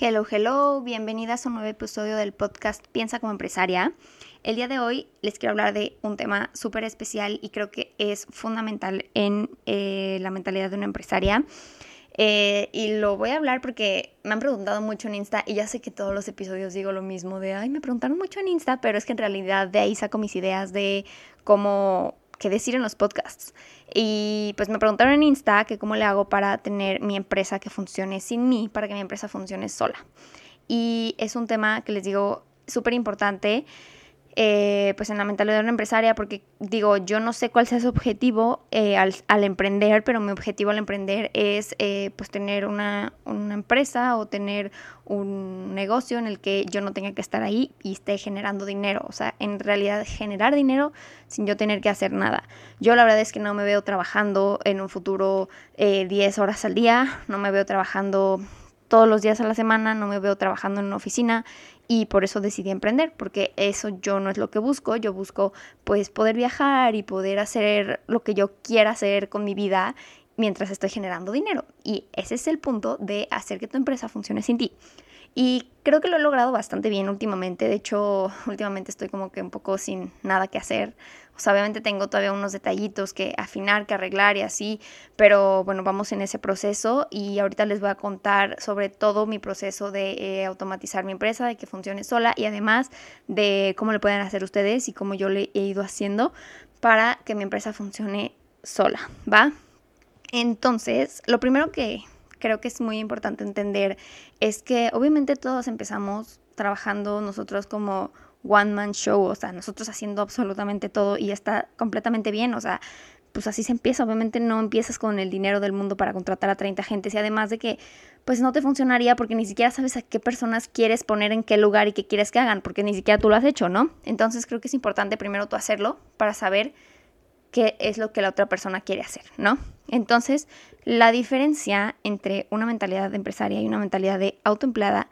Hello, hello, bienvenidas a un nuevo episodio del podcast Piensa como empresaria. El día de hoy les quiero hablar de un tema súper especial y creo que es fundamental en eh, la mentalidad de una empresaria. Eh, y lo voy a hablar porque me han preguntado mucho en Insta y ya sé que todos los episodios digo lo mismo de, ay, me preguntaron mucho en Insta, pero es que en realidad de ahí saco mis ideas de cómo qué decir en los podcasts. Y pues me preguntaron en Insta que cómo le hago para tener mi empresa que funcione sin mí, para que mi empresa funcione sola. Y es un tema que les digo súper importante eh, pues en la mentalidad de una empresaria, porque digo, yo no sé cuál sea su objetivo eh, al, emprender, pero mi objetivo al emprender es eh, pues tener una, una, empresa o tener un negocio en el que yo no tenga que estar ahí y esté generando dinero, o sea, en realidad generar dinero sin yo tener que hacer nada. Yo la verdad es que no me veo trabajando en un futuro 10 horas al día, no me veo trabajando todos los días a la semana, no me veo trabajando en una oficina y por eso decidí emprender, porque eso yo no es lo que busco, yo busco pues poder viajar y poder hacer lo que yo quiera hacer con mi vida mientras estoy generando dinero. Y ese es el punto de hacer que tu empresa funcione sin ti. Y creo que lo he logrado bastante bien últimamente. De hecho, últimamente estoy como que un poco sin nada que hacer. O sea, obviamente tengo todavía unos detallitos que afinar, que arreglar y así. Pero bueno, vamos en ese proceso y ahorita les voy a contar sobre todo mi proceso de eh, automatizar mi empresa, de que funcione sola y además de cómo le pueden hacer ustedes y cómo yo le he ido haciendo para que mi empresa funcione sola, ¿va? Entonces, lo primero que creo que es muy importante entender es que obviamente todos empezamos trabajando nosotros como one man show, o sea, nosotros haciendo absolutamente todo y está completamente bien, o sea, pues así se empieza, obviamente no empiezas con el dinero del mundo para contratar a 30 gentes y además de que pues no te funcionaría porque ni siquiera sabes a qué personas quieres poner en qué lugar y qué quieres que hagan, porque ni siquiera tú lo has hecho, ¿no? Entonces creo que es importante primero tú hacerlo para saber qué es lo que la otra persona quiere hacer, ¿no? Entonces, la diferencia entre una mentalidad de empresaria y una mentalidad de autoempleada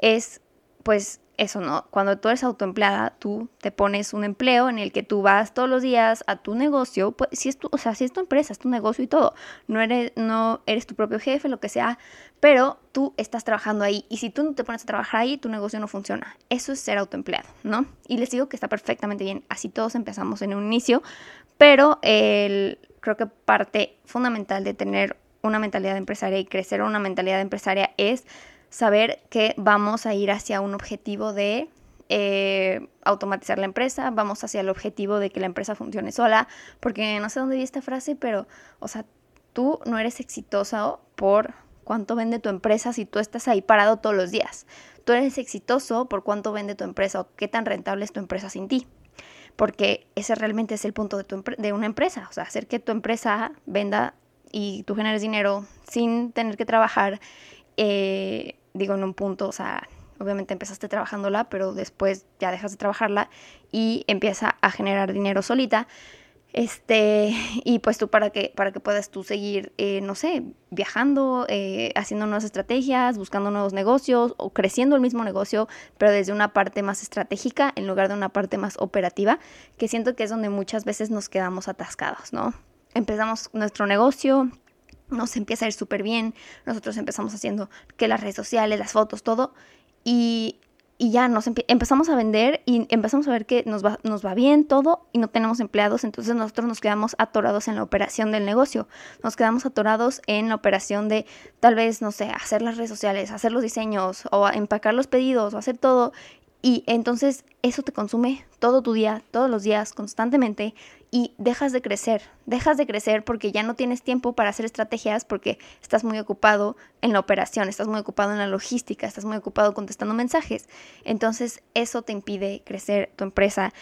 es, pues, eso, ¿no? Cuando tú eres autoempleada, tú te pones un empleo en el que tú vas todos los días a tu negocio, pues si es tu, o sea, si es tu empresa, es tu negocio y todo, no eres, no eres tu propio jefe, lo que sea, pero tú estás trabajando ahí y si tú no te pones a trabajar ahí, tu negocio no funciona. Eso es ser autoempleado, ¿no? Y les digo que está perfectamente bien, así todos empezamos en un inicio, pero el, creo que parte fundamental de tener una mentalidad empresaria y crecer una mentalidad empresaria es saber que vamos a ir hacia un objetivo de eh, automatizar la empresa, vamos hacia el objetivo de que la empresa funcione sola, porque no sé dónde vi esta frase, pero, o sea, tú no eres exitosa por cuánto vende tu empresa si tú estás ahí parado todos los días. Tú eres exitoso por cuánto vende tu empresa o qué tan rentable es tu empresa sin ti. Porque ese realmente es el punto de, tu de una empresa, o sea, hacer que tu empresa venda y tú generes dinero sin tener que trabajar eh, digo, en un punto, o sea, obviamente empezaste trabajándola, pero después ya dejas de trabajarla y empieza a generar dinero solita. Este, y pues tú para que, para que puedas tú seguir, eh, no sé, viajando, eh, haciendo nuevas estrategias, buscando nuevos negocios o creciendo el mismo negocio, pero desde una parte más estratégica en lugar de una parte más operativa, que siento que es donde muchas veces nos quedamos atascados, ¿no? Empezamos nuestro negocio, nos empieza a ir súper bien, nosotros empezamos haciendo que las redes sociales, las fotos, todo, y, ya nos empezamos a vender y empezamos a ver que nos va, nos va bien todo y no tenemos empleados, entonces nosotros nos quedamos atorados en la operación del negocio, nos quedamos atorados en la operación de tal vez, no sé, hacer las redes sociales, hacer los diseños o empacar los pedidos o hacer todo. Y entonces eso te consume todo tu día, todos los días, constantemente, y dejas de crecer, dejas de crecer porque ya no tienes tiempo para hacer estrategias porque estás muy ocupado en la operación, estás muy ocupado en la logística, estás muy ocupado contestando mensajes. Entonces eso te impide crecer tu empresa,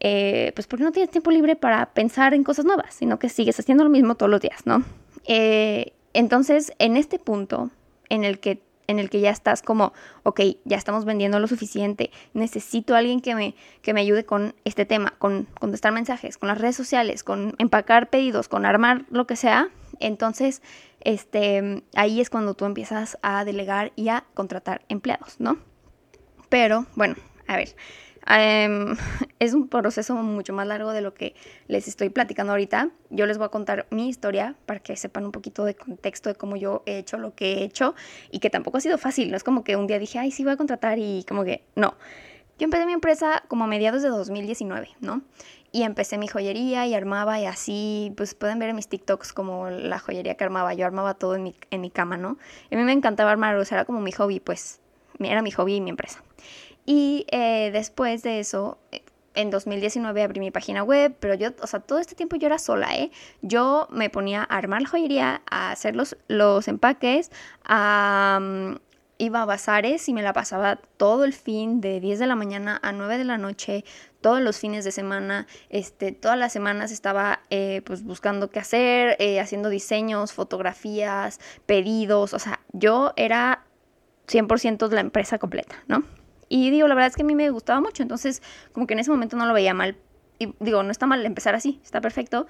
eh, pues porque no tienes tiempo libre para pensar en cosas nuevas, sino que sigues haciendo lo mismo todos los días, ¿no? Eh, entonces, en este punto en el que en el que ya estás como, ok, ya estamos vendiendo lo suficiente, necesito a alguien que me, que me ayude con este tema, con contestar mensajes, con las redes sociales, con empacar pedidos, con armar lo que sea, entonces, este, ahí es cuando tú empiezas a delegar y a contratar empleados, ¿no? Pero, bueno, a ver, em, es un proceso mucho más largo de lo que les estoy platicando ahorita. Yo les voy a contar mi historia para que sepan un poquito de contexto de cómo yo he hecho lo que he hecho y que tampoco ha sido fácil. No es como que un día dije, ay, sí voy a contratar y como que no. Yo empecé mi empresa como a mediados de 2019, ¿no? Y empecé mi joyería y armaba y así, pues pueden ver en mis TikToks como la joyería que armaba. Yo armaba todo en mi, en mi cama, ¿no? a mí me encantaba armar, o era como mi hobby, pues era mi hobby y mi empresa. Y eh, después de eso, eh, en 2019 abrí mi página web, pero yo, o sea, todo este tiempo yo era sola, ¿eh? Yo me ponía a armar la joyería, a hacer los, los empaques, a, mm, iba a bazares y me la pasaba todo el fin de 10 de la mañana a 9 de la noche, todos los fines de semana, este, todas las semanas estaba eh, pues buscando qué hacer, eh, haciendo diseños, fotografías, pedidos, o sea, yo era 100% la empresa completa, ¿no? Y digo, la verdad es que a mí me gustaba mucho, entonces como que en ese momento no lo veía mal. Y digo, no está mal empezar así, está perfecto,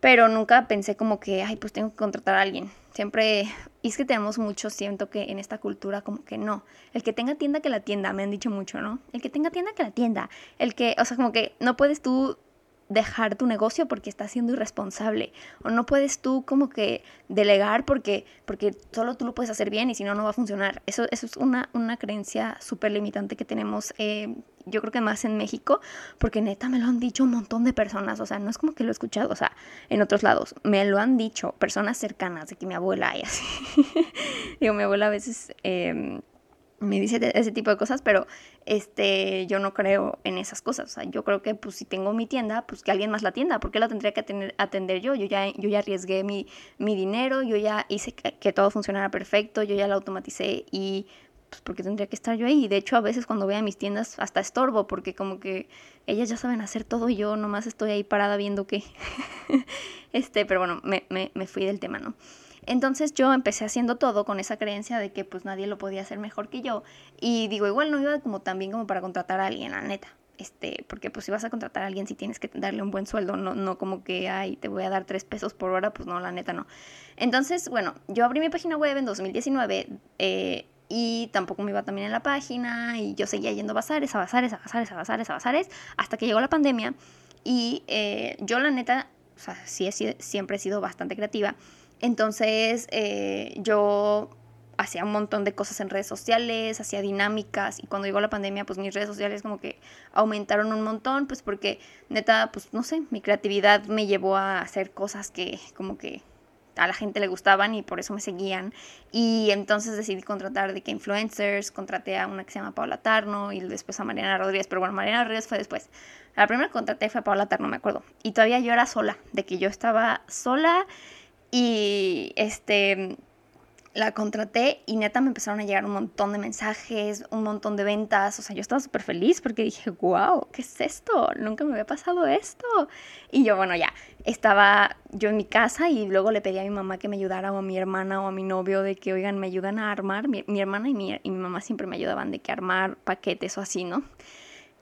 pero nunca pensé como que, ay, pues tengo que contratar a alguien. Siempre, y es que tenemos mucho, siento que en esta cultura como que no. El que tenga tienda que la tienda, me han dicho mucho, ¿no? El que tenga tienda que la tienda. El que, o sea, como que no puedes tú dejar tu negocio porque estás siendo irresponsable o no puedes tú como que delegar porque, porque solo tú lo puedes hacer bien y si no, no va a funcionar. Eso, eso es una, una creencia súper limitante que tenemos, eh, yo creo que más en México, porque neta me lo han dicho un montón de personas, o sea, no es como que lo he escuchado, o sea, en otros lados, me lo han dicho personas cercanas, de que mi abuela y así. Digo, mi abuela a veces... Eh, me dice ese tipo de cosas, pero este, yo no creo en esas cosas. O sea, yo creo que pues si tengo mi tienda, pues que alguien más la tienda, porque la tendría que atender, atender yo. Yo ya, yo ya arriesgué mi, mi dinero, yo ya hice que, todo funcionara perfecto, yo ya lo automaticé y pues porque tendría que estar yo ahí. De hecho, a veces cuando voy a mis tiendas hasta estorbo, porque como que ellas ya saben hacer todo y yo nomás estoy ahí parada viendo que... este, pero bueno, me, me, me fui del tema, ¿no? Entonces yo empecé haciendo todo con esa creencia de que pues nadie lo podía hacer mejor que yo. Y digo, igual no iba como tan bien como para contratar a alguien, la neta. Este, porque pues si vas a contratar a alguien si tienes que darle un buen sueldo, no, no como que, ay, te voy a dar tres pesos por hora, pues no, la neta no. Entonces, bueno, yo abrí mi página web en 2019 eh, y tampoco me iba también en la página y yo seguía yendo a bazares, a bazares, a bazares, a bazares, a bazares, hasta que llegó la pandemia y eh, yo la neta, o sea, sí, siempre he sido bastante creativa entonces eh, yo hacía un montón de cosas en redes sociales, hacía dinámicas y cuando llegó la pandemia pues mis redes sociales como que aumentaron un montón pues porque neta pues no sé, mi creatividad me llevó a hacer cosas que como que a la gente le gustaban y por eso me seguían y entonces decidí contratar de que influencers, contraté a una que se llama Paula Tarno y después a Mariana Rodríguez, pero bueno, Mariana Rodríguez fue después. La primera que contraté fue a Paula Tarno, me acuerdo, y todavía yo era sola, de que yo estaba sola y este la contraté y neta me empezaron a llegar un montón de mensajes, un montón de ventas. O sea, yo estaba súper feliz porque dije, wow, ¿qué es esto? Nunca me había pasado esto. Y yo, bueno, ya, estaba yo en mi casa y luego le pedí a mi mamá que me ayudara o a mi hermana o a mi novio de que, oigan, me ayudan a armar. Mi, hermana y mi, y mi mamá siempre me ayudaban de que armar paquetes o así, ¿no?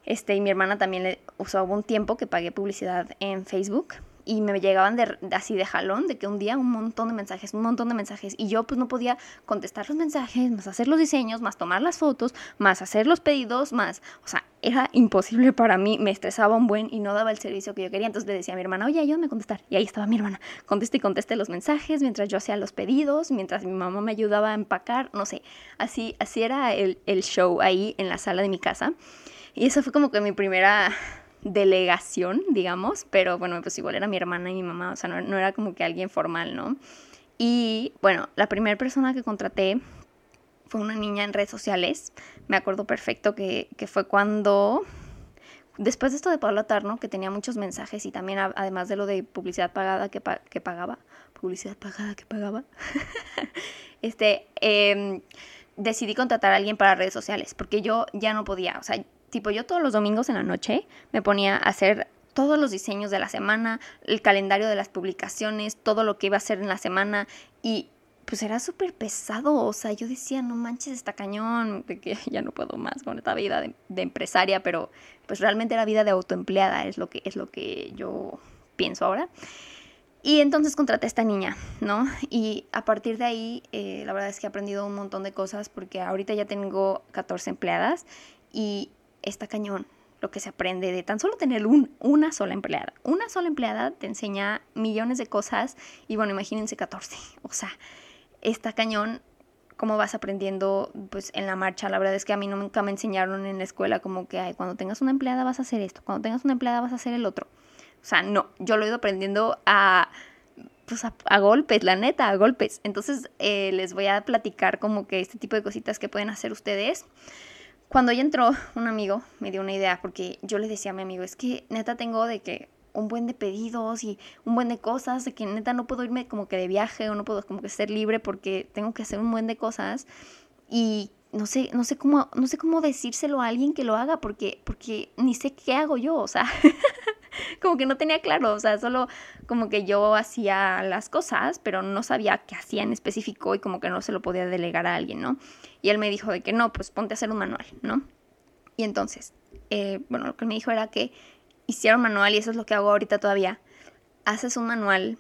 Este, y mi hermana también le usó un tiempo que pagué publicidad en Facebook y me llegaban de, así de jalón, de que un día un montón de mensajes, un montón de mensajes, y yo pues no podía contestar los mensajes, más hacer los diseños, más tomar las fotos, más hacer los pedidos, más, o sea, era imposible para mí, me estresaba un buen y no daba el servicio que yo quería, entonces le decía a mi hermana, oye, ayúdame a contestar, y ahí estaba mi hermana, conteste y conteste los mensajes mientras yo hacía los pedidos, mientras mi mamá me ayudaba a empacar, no sé, así, así era el, el show ahí en la sala de mi casa, y eso fue como que mi primera delegación, digamos, pero bueno, pues igual era mi hermana y mi mamá, o sea, no, era como que alguien formal, ¿no? Y bueno, la primera persona que contraté fue una niña en redes sociales, me acuerdo perfecto que, fue cuando, después de esto de Paula Tarno, que tenía muchos mensajes y también además de lo de publicidad pagada que, que pagaba, publicidad pagada que pagaba, este, em, decidí contratar a alguien para redes sociales, porque yo ya no podía, o sea, Tipo, yo todos los domingos en la noche me ponía a hacer todos los diseños de la semana, el calendario de las publicaciones, todo lo que iba a hacer en la semana y pues era súper pesado, o sea, yo decía, no manches, está cañón, que ya no puedo más con esta vida de, de, empresaria, pero pues realmente era vida de autoempleada, es lo que, es lo que yo pienso ahora. Y entonces contraté a esta niña, ¿no? Y a partir de ahí, eh, la verdad es que he aprendido un montón de cosas porque ahorita ya tengo 14 empleadas y está cañón lo que se aprende de tan solo tener un, una sola empleada. Una sola empleada te enseña millones de cosas y bueno, imagínense 14. O sea, está cañón cómo vas aprendiendo pues en la marcha. La verdad es que a mí nunca me enseñaron en la escuela como que Ay, cuando tengas una empleada vas a hacer esto, cuando tengas una empleada vas a hacer el otro. O sea, no, yo lo he ido aprendiendo a, pues a, golpes, la neta, a golpes. Entonces eh, les voy a platicar como que este tipo de cositas que pueden hacer ustedes. Cuando ya entró un amigo, me dio una idea, porque yo le decía a mi amigo, es que neta tengo de que un buen de pedidos y un buen de cosas, de que neta no puedo irme como que de viaje o no puedo como que ser libre porque tengo que hacer un buen de cosas y no sé, no sé cómo, no sé cómo decírselo a alguien que lo haga porque, porque ni sé qué hago yo, o sea, como que no tenía claro, o sea, solo como que yo hacía las cosas, pero no sabía qué hacía en específico y como que no se lo podía delegar a alguien, ¿no? Y él me dijo de que no, pues ponte a hacer un manual, ¿no? Y entonces, eh, bueno, lo que me dijo era que hiciera un manual y eso es lo que hago ahorita todavía. Haces un manual,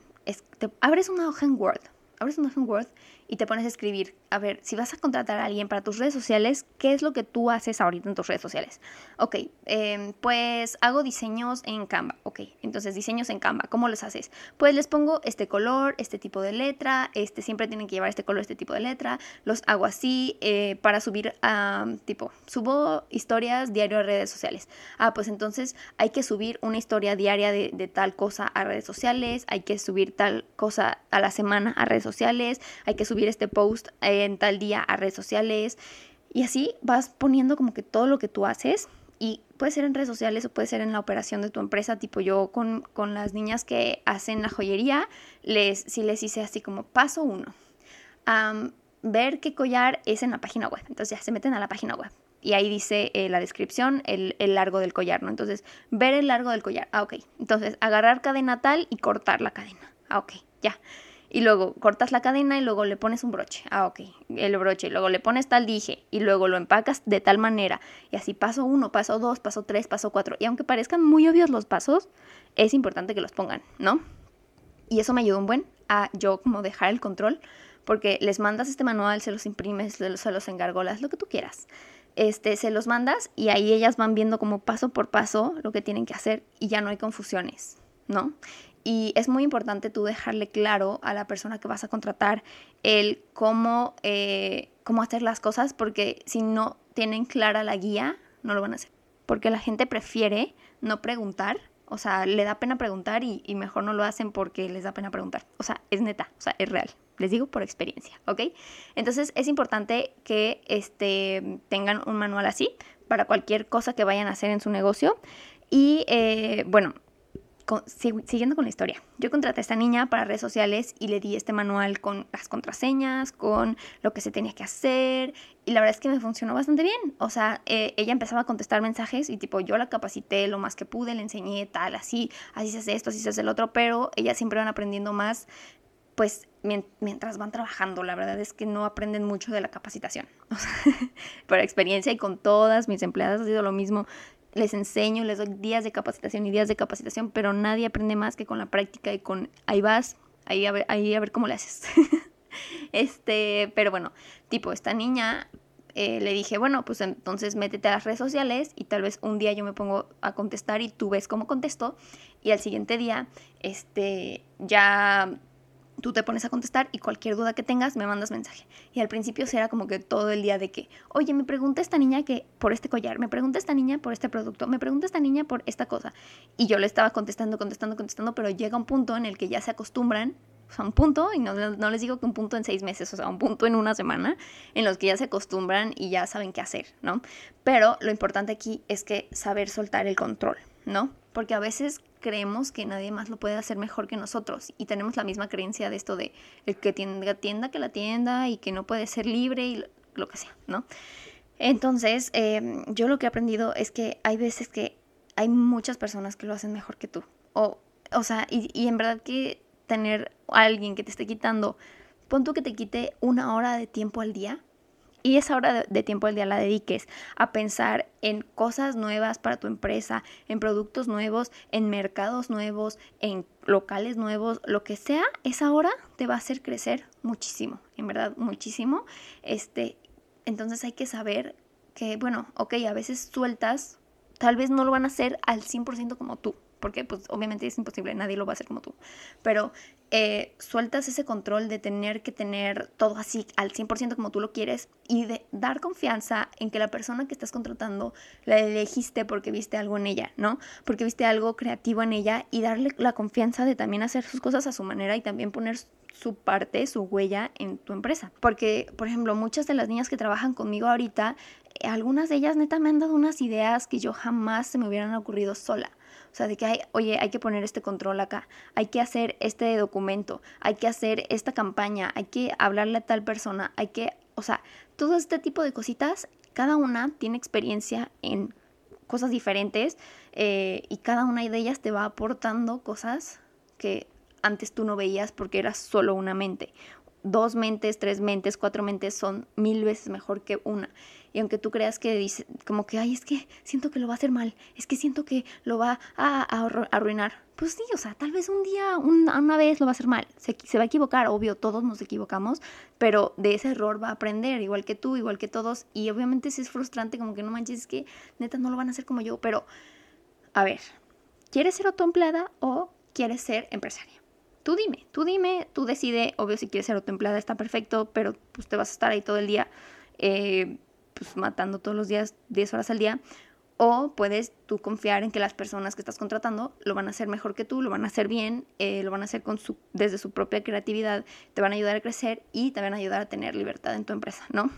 abres una hoja en Word, abres una hoja en Word y te pones a escribir, a ver, si vas a contratar a alguien para tus redes sociales, ¿qué es lo que tú haces ahorita en tus redes sociales? Ok, em, pues hago diseños en Canva. Ok, entonces diseños en Canva, ¿cómo los haces? Pues les pongo este color, este tipo de letra, este siempre tienen que llevar este color, este tipo de letra, los hago así eh, para subir a, tipo, subo historias diario a redes sociales. Ah, pues entonces hay que subir una historia diaria de, de tal cosa a redes sociales, hay que subir tal cosa a la semana a redes sociales, hay que subir este post en tal día a redes sociales. Y así vas poniendo como que todo lo que tú haces. Y puede ser en redes sociales o puede ser en la operación de tu empresa. Tipo yo con, con las niñas que hacen la joyería, les, sí les hice así como paso uno. ver qué collar es en la página web. Entonces ya se meten a la página web. Y ahí dice eh, la descripción, el, el, largo del collar, ¿no? Entonces, ver el largo del collar. Ah, ok. Entonces, agarrar cadena tal y cortar la cadena. Ah, ok, ya y luego cortas la cadena y luego le pones un broche. Ah, ok, el broche, y luego le pones tal dije y luego lo empacas de tal manera. Y así paso uno, paso dos, paso tres, paso cuatro. Y aunque parezcan muy obvios los pasos, es importante que los pongan, ¿no? Y eso me ayudó un buen a yo como dejar el control, porque les mandas este manual, se los imprimes, se los, se engargolas, lo que tú quieras. Este, se los mandas y ahí ellas van viendo como paso por paso lo que tienen que hacer y ya no hay confusiones, ¿no? Y es muy importante tú dejarle claro a la persona que vas a contratar el cómo, eh, cómo hacer las cosas, porque si no tienen clara la guía, no lo van a hacer. Porque la gente prefiere no preguntar, o sea, le da pena preguntar y, mejor no lo hacen porque les da pena preguntar. O sea, es neta, o sea, es real. Les digo por experiencia, ¿ok? Entonces es importante que este, tengan un manual así para cualquier cosa que vayan a hacer en su negocio. Y eh, bueno, siguiendo con la historia, yo contraté a esta niña para redes sociales y le di este manual con las contraseñas, con lo que se tenía que hacer y la verdad es que me funcionó bastante bien. O sea, eh, ella empezaba a contestar mensajes y tipo yo la capacité lo más que pude, le enseñé tal, así, así se hace esto, así se hace el otro, pero ellas siempre van aprendiendo más pues mientras van trabajando, la verdad es que no aprenden mucho de la capacitación. O por experiencia y con todas mis empleadas ha sido lo mismo les enseño, les doy días de capacitación y días de capacitación, pero nadie aprende más que con la práctica y con ahí vas, ahí a ver, ahí a ver cómo le haces. este, pero bueno, tipo, esta niña eh, le dije, bueno, pues entonces métete a las redes sociales y tal vez un día yo me pongo a contestar y tú ves cómo contesto y al siguiente día, este, ya tú te pones a contestar y cualquier duda que tengas me mandas mensaje. Y al principio era como que todo el día de que, oye, me pregunta esta niña que por este collar, me pregunta esta niña por este producto, me pregunta esta niña por esta cosa. Y yo le estaba contestando, contestando, contestando, pero llega un punto en el que ya se acostumbran, o sea, un punto, y no, no les digo que un punto en seis meses, o sea, un punto en una semana, en los que ya se acostumbran y ya saben qué hacer, ¿no? Pero lo importante aquí es que saber soltar el control, ¿no? Porque a veces creemos que nadie más lo puede hacer mejor que nosotros y tenemos la misma creencia de esto de el que tienda, tienda que la tienda y que no puede ser libre y lo que sea, ¿no? Entonces, em, yo lo que he aprendido es que hay veces que hay muchas personas que lo hacen mejor que tú. O, o sea, y, y en verdad que tener alguien que te esté quitando pon tú que te quite una hora de tiempo al día y esa hora de, tiempo al día la dediques a pensar en cosas nuevas para tu empresa, en productos nuevos, en mercados nuevos, en locales nuevos, lo que sea, esa hora te va a hacer crecer muchísimo, en verdad, muchísimo. Este, entonces hay que saber que, bueno, ok, a veces sueltas, tal vez no lo van a hacer al 100% como tú, porque pues obviamente es imposible, nadie lo va a hacer como tú, pero eh, sueltas ese control de tener que tener todo así al 100% como tú lo quieres y de dar confianza en que la persona que estás contratando la elegiste porque viste algo en ella, ¿no? Porque viste algo creativo en ella y darle la confianza de también hacer sus cosas a su manera y también poner su parte, su huella en tu empresa. Porque, por ejemplo, muchas de las niñas que trabajan conmigo ahorita, eh, algunas de ellas neta me han dado unas ideas que yo jamás se me hubieran ocurrido sola. O sea, de que hay, oye, hay que poner este control acá, hay que hacer este documento, hay que hacer esta campaña, hay que hablarle a tal persona, hay que, o sea, todo este tipo de cositas, cada una tiene experiencia en cosas diferentes eh, y cada una de ellas te va aportando cosas que antes tú no veías porque eras solo una mente dos mentes, tres mentes, cuatro mentes son mil veces mejor que una. Y aunque tú creas que dice, como que, ay, es que siento que lo va a hacer mal, es que siento que lo va a, arruinar. Pues sí, o sea, tal vez un día, una vez lo va a hacer mal. Se, va a equivocar, obvio, todos nos equivocamos, pero de ese error va a aprender, igual que tú, igual que todos. Y obviamente si es frustrante, como que no manches, es que neta no lo van a hacer como yo. Pero, a ver, ¿quieres ser autoempleada o quieres ser empresaria? Tú dime, tú dime, tú decide, obvio si quieres ser autoempleada está perfecto, pero pues te vas a estar ahí todo el día, eh, pues matando todos los días 10 horas al día, o puedes tú confiar en que las personas que estás contratando lo van a hacer mejor que tú, lo van a hacer bien, eh, lo van a hacer con su, desde su propia creatividad, te van a ayudar a crecer y te van a ayudar a tener libertad en tu empresa, ¿no?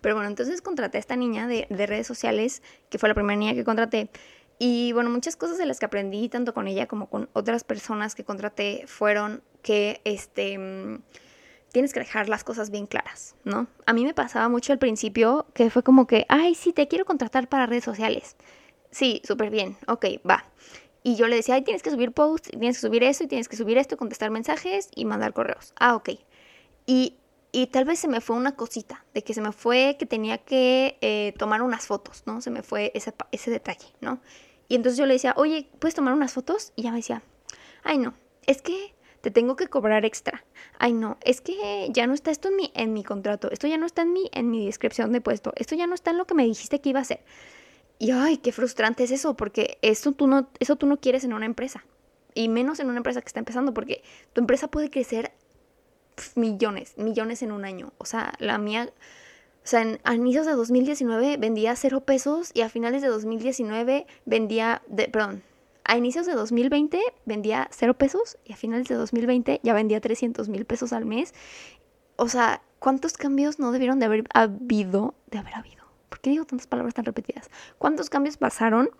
Pero bueno, entonces contraté a esta niña de, de redes sociales, que fue la primera niña que contraté, y bueno, muchas cosas de las que aprendí tanto con ella como con otras personas que contraté fueron que este mm, tienes que dejar las cosas bien claras, ¿no? A mí me pasaba mucho al principio que fue como que, ay, sí, te quiero contratar para redes sociales. Sí, súper bien, ok, va. Y yo le decía, ay, tienes que subir posts, tienes que subir eso, y tienes que subir esto, contestar mensajes y mandar correos. Ah, ok. Y, y tal vez se me fue una cosita, de que se me fue que tenía que eh, tomar unas fotos, ¿no? Se me fue ese, ese detalle, ¿no? Y entonces yo le decía, oye, ¿puedes tomar unas fotos? Y ella me decía, ay no, es que te tengo que cobrar extra. Ay no, es que ya no está esto en mi, en mi contrato, esto ya no está en mi, en mi descripción de puesto, esto ya no está en lo que me dijiste que iba a hacer. Y ay, qué frustrante es eso, porque eso tú no, eso tú no quieres en una empresa. Y menos en una empresa que está empezando, porque tu empresa puede crecer millones, millones en un año. O sea, la mía o sea, a inicios de 2019 vendía cero pesos y a finales de 2019 vendía, de, perdón, a inicios de 2020 vendía cero pesos y a finales de 2020 ya vendía 300 mil pesos al mes. O sea, ¿cuántos cambios no debieron de haber habido? De haber habido. ¿Por qué digo tantas palabras tan repetidas? ¿Cuántos cambios pasaron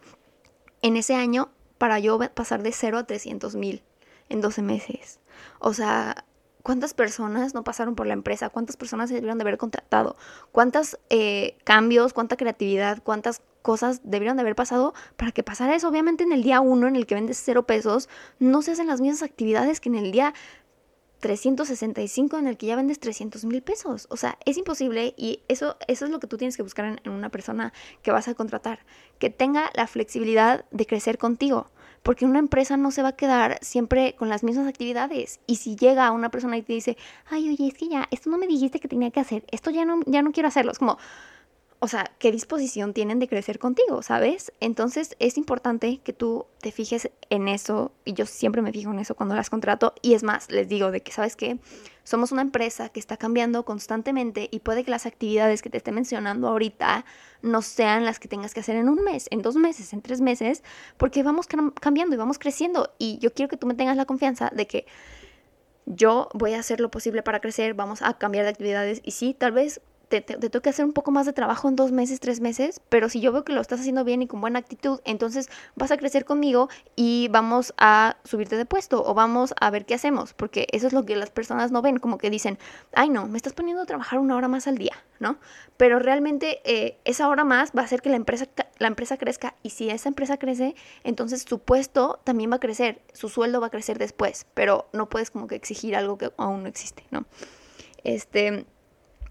en ese año para yo pasar de cero a 300 mil en 12 meses? O sea, ¿Cuántas personas no pasaron por la empresa? ¿Cuántas personas se debieron de haber contratado? ¿Cuántos eh, cambios, cuánta creatividad, cuántas cosas debieron de haber pasado para que pasara eso? Obviamente en el día uno en el que vendes cero pesos, no se hacen las mismas actividades que en el día 365 en el que ya vendes 300 mil pesos. O sea, es imposible y eso, eso es lo que tú tienes que buscar en, en, una persona que vas a contratar, que tenga la flexibilidad de crecer contigo porque una empresa no se va a quedar siempre con las mismas actividades. Y si llega una persona y te dice, ay, oye, es que ya, esto no me dijiste que tenía que hacer, esto ya no, ya no quiero hacerlo, es como, o sea, qué disposición tienen de crecer contigo, ¿sabes? Entonces es importante que tú te fijes en eso, y yo siempre me fijo en eso cuando las contrato, y es más, les digo de que, ¿sabes qué? Somos una empresa que está cambiando constantemente y puede que las actividades que te esté mencionando ahorita no sean las que tengas que hacer en un mes, en dos meses, en tres meses, porque vamos cambiando y vamos creciendo, y yo quiero que tú me tengas la confianza de que yo voy a hacer lo posible para crecer, vamos a cambiar de actividades, y sí, tal vez te, te, que hacer un poco más de trabajo en dos meses, tres meses, pero si yo veo que lo estás haciendo bien y con buena actitud, entonces vas a crecer conmigo y vamos a subirte de puesto o vamos a ver qué hacemos, porque eso es lo que las personas no ven, como que dicen, ay no, me estás poniendo a trabajar una hora más al día, ¿no? Pero realmente eh, esa hora más va a hacer que la empresa, la empresa crezca y si esa empresa crece, entonces su puesto también va a crecer, su sueldo va a crecer después, pero no puedes como que exigir algo que aún no existe, ¿no? Este,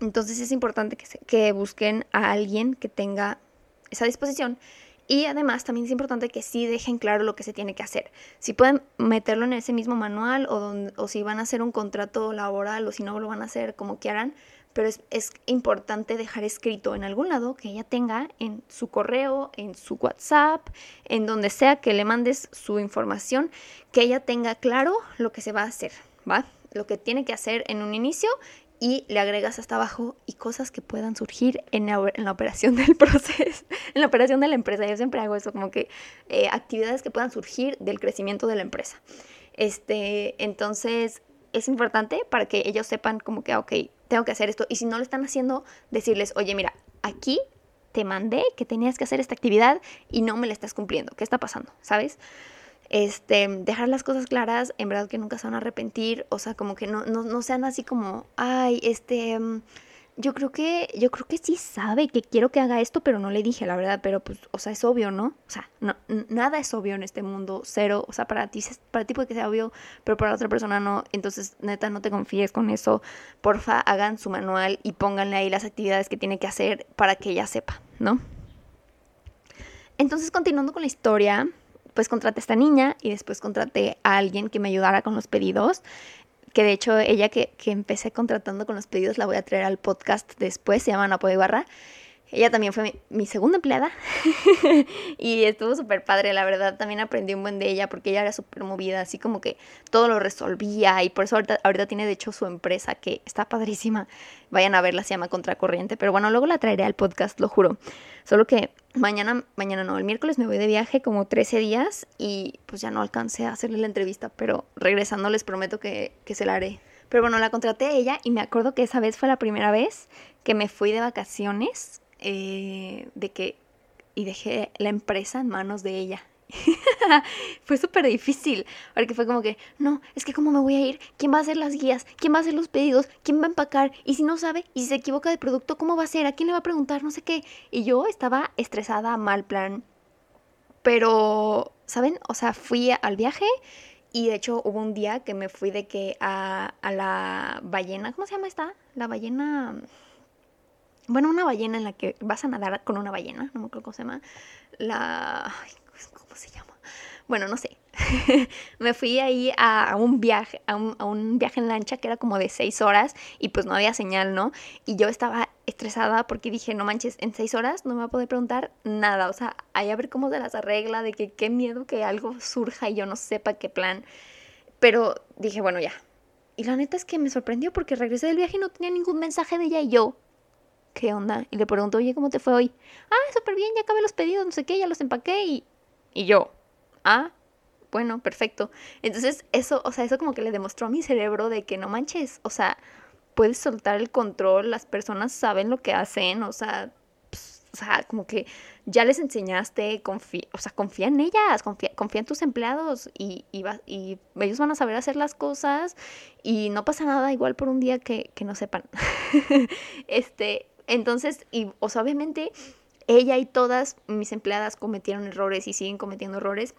entonces es importante que, que busquen a alguien que tenga esa disposición y además también es importante que sí dejen claro lo que se tiene que hacer. Si pueden meterlo en ese mismo manual o, si van a hacer un contrato laboral o si no lo van a hacer como quieran, pero es, importante dejar escrito en algún lado que ella tenga en su correo, en su WhatsApp, en donde sea que le mandes su información, que ella tenga claro lo que se va a hacer, ¿va? Lo que tiene que hacer en un inicio y le agregas hasta abajo y cosas que puedan surgir en la, operación del proceso, en la operación de la empresa. Yo siempre hago eso, como que eh, actividades que puedan surgir del crecimiento de la empresa. Este, entonces, es importante para que ellos sepan como que, ok, tengo que hacer esto. Y si no lo están haciendo, decirles, oye, mira, aquí te mandé que tenías que hacer esta actividad y no me la estás cumpliendo. ¿Qué está pasando? ¿Sabes? Este, dejar las cosas claras, en verdad que nunca se van a arrepentir, o sea, como que no, no, no sean así como, ay, este, mm, yo creo que, yo creo que sí sabe que quiero que haga esto, pero no le dije, la verdad, pero pues, o sea, es obvio, ¿no? O sea, no, nada es obvio en este mundo, cero, o sea, para ti, para ti puede que sea obvio, pero para otra persona no, entonces, neta, no te confíes con eso, porfa, hagan su manual y pónganle ahí las actividades que tiene que hacer para que ella sepa, ¿no? Entonces, continuando con la historia, pues contraté a esta niña y después contraté a alguien que me ayudara con los pedidos que de hecho ella que, que, empecé contratando con los pedidos la voy a traer al podcast después, se llama Napo Barra. Ella también fue mi, segunda empleada y estuvo súper padre, la verdad. También aprendí un buen de ella porque ella era súper movida, así como que todo lo resolvía y por eso ahorita, ahorita, tiene de hecho su empresa que está padrísima. Vayan a verla, se llama Contracorriente. Pero bueno, luego la traeré al podcast, lo juro. Solo que mañana, mañana no, el miércoles me voy de viaje como 13 días y pues ya no alcancé a hacerle la entrevista, pero regresando les prometo que, que se la haré. Pero bueno, la contraté a ella y me acuerdo que esa vez fue la primera vez que me fui de vacaciones eh, de que y dejé la empresa en manos de ella. fue súper difícil, porque fue como que, no, es que cómo me voy a ir, quién va a hacer las guías, quién va a hacer los pedidos, quién va a empacar, y si no sabe, y si se equivoca de producto, ¿cómo va a ser? ¿A quién le va a preguntar? No sé qué. Y yo estaba estresada, mal plan. Pero, ¿saben? O sea, fui al viaje y de hecho hubo un día que me fui de que a, a la ballena, ¿cómo se llama esta? La ballena bueno, una ballena en la que vas a nadar con una ballena, no me acuerdo cómo se llama, la... ¿Cómo se llama? Bueno, no sé. me fui ahí a, un viaje, a un, viaje en lancha que era como de seis horas y pues no había señal, ¿no? Y yo estaba estresada porque dije, no manches, en seis horas no me va a poder preguntar nada. O sea, ahí a ver cómo se las arregla, de que qué miedo que algo surja y yo no sepa qué plan. Pero dije, bueno, ya. Y la neta es que me sorprendió porque regresé del viaje y no tenía ningún mensaje de ella y yo, ¿qué onda? Y le pregunto, oye, ¿cómo te fue hoy? Ah, súper bien, ya acabé los pedidos, no sé qué, ya los empaqué y, y yo, ah, bueno, perfecto. Entonces, eso, o sea, eso como que le demostró a mi cerebro de que no manches, o sea, puedes soltar el control, las personas saben lo que hacen, o sea, o sea, como que ya les enseñaste, confía, o sea, confía en ellas, confía, en tus empleados y, y, y, ellos van a saber hacer las cosas y no pasa nada igual por un día que, que no sepan. este, entonces, y, o sea, obviamente ella y todas mis empleadas cometieron errores y siguen cometiendo errores,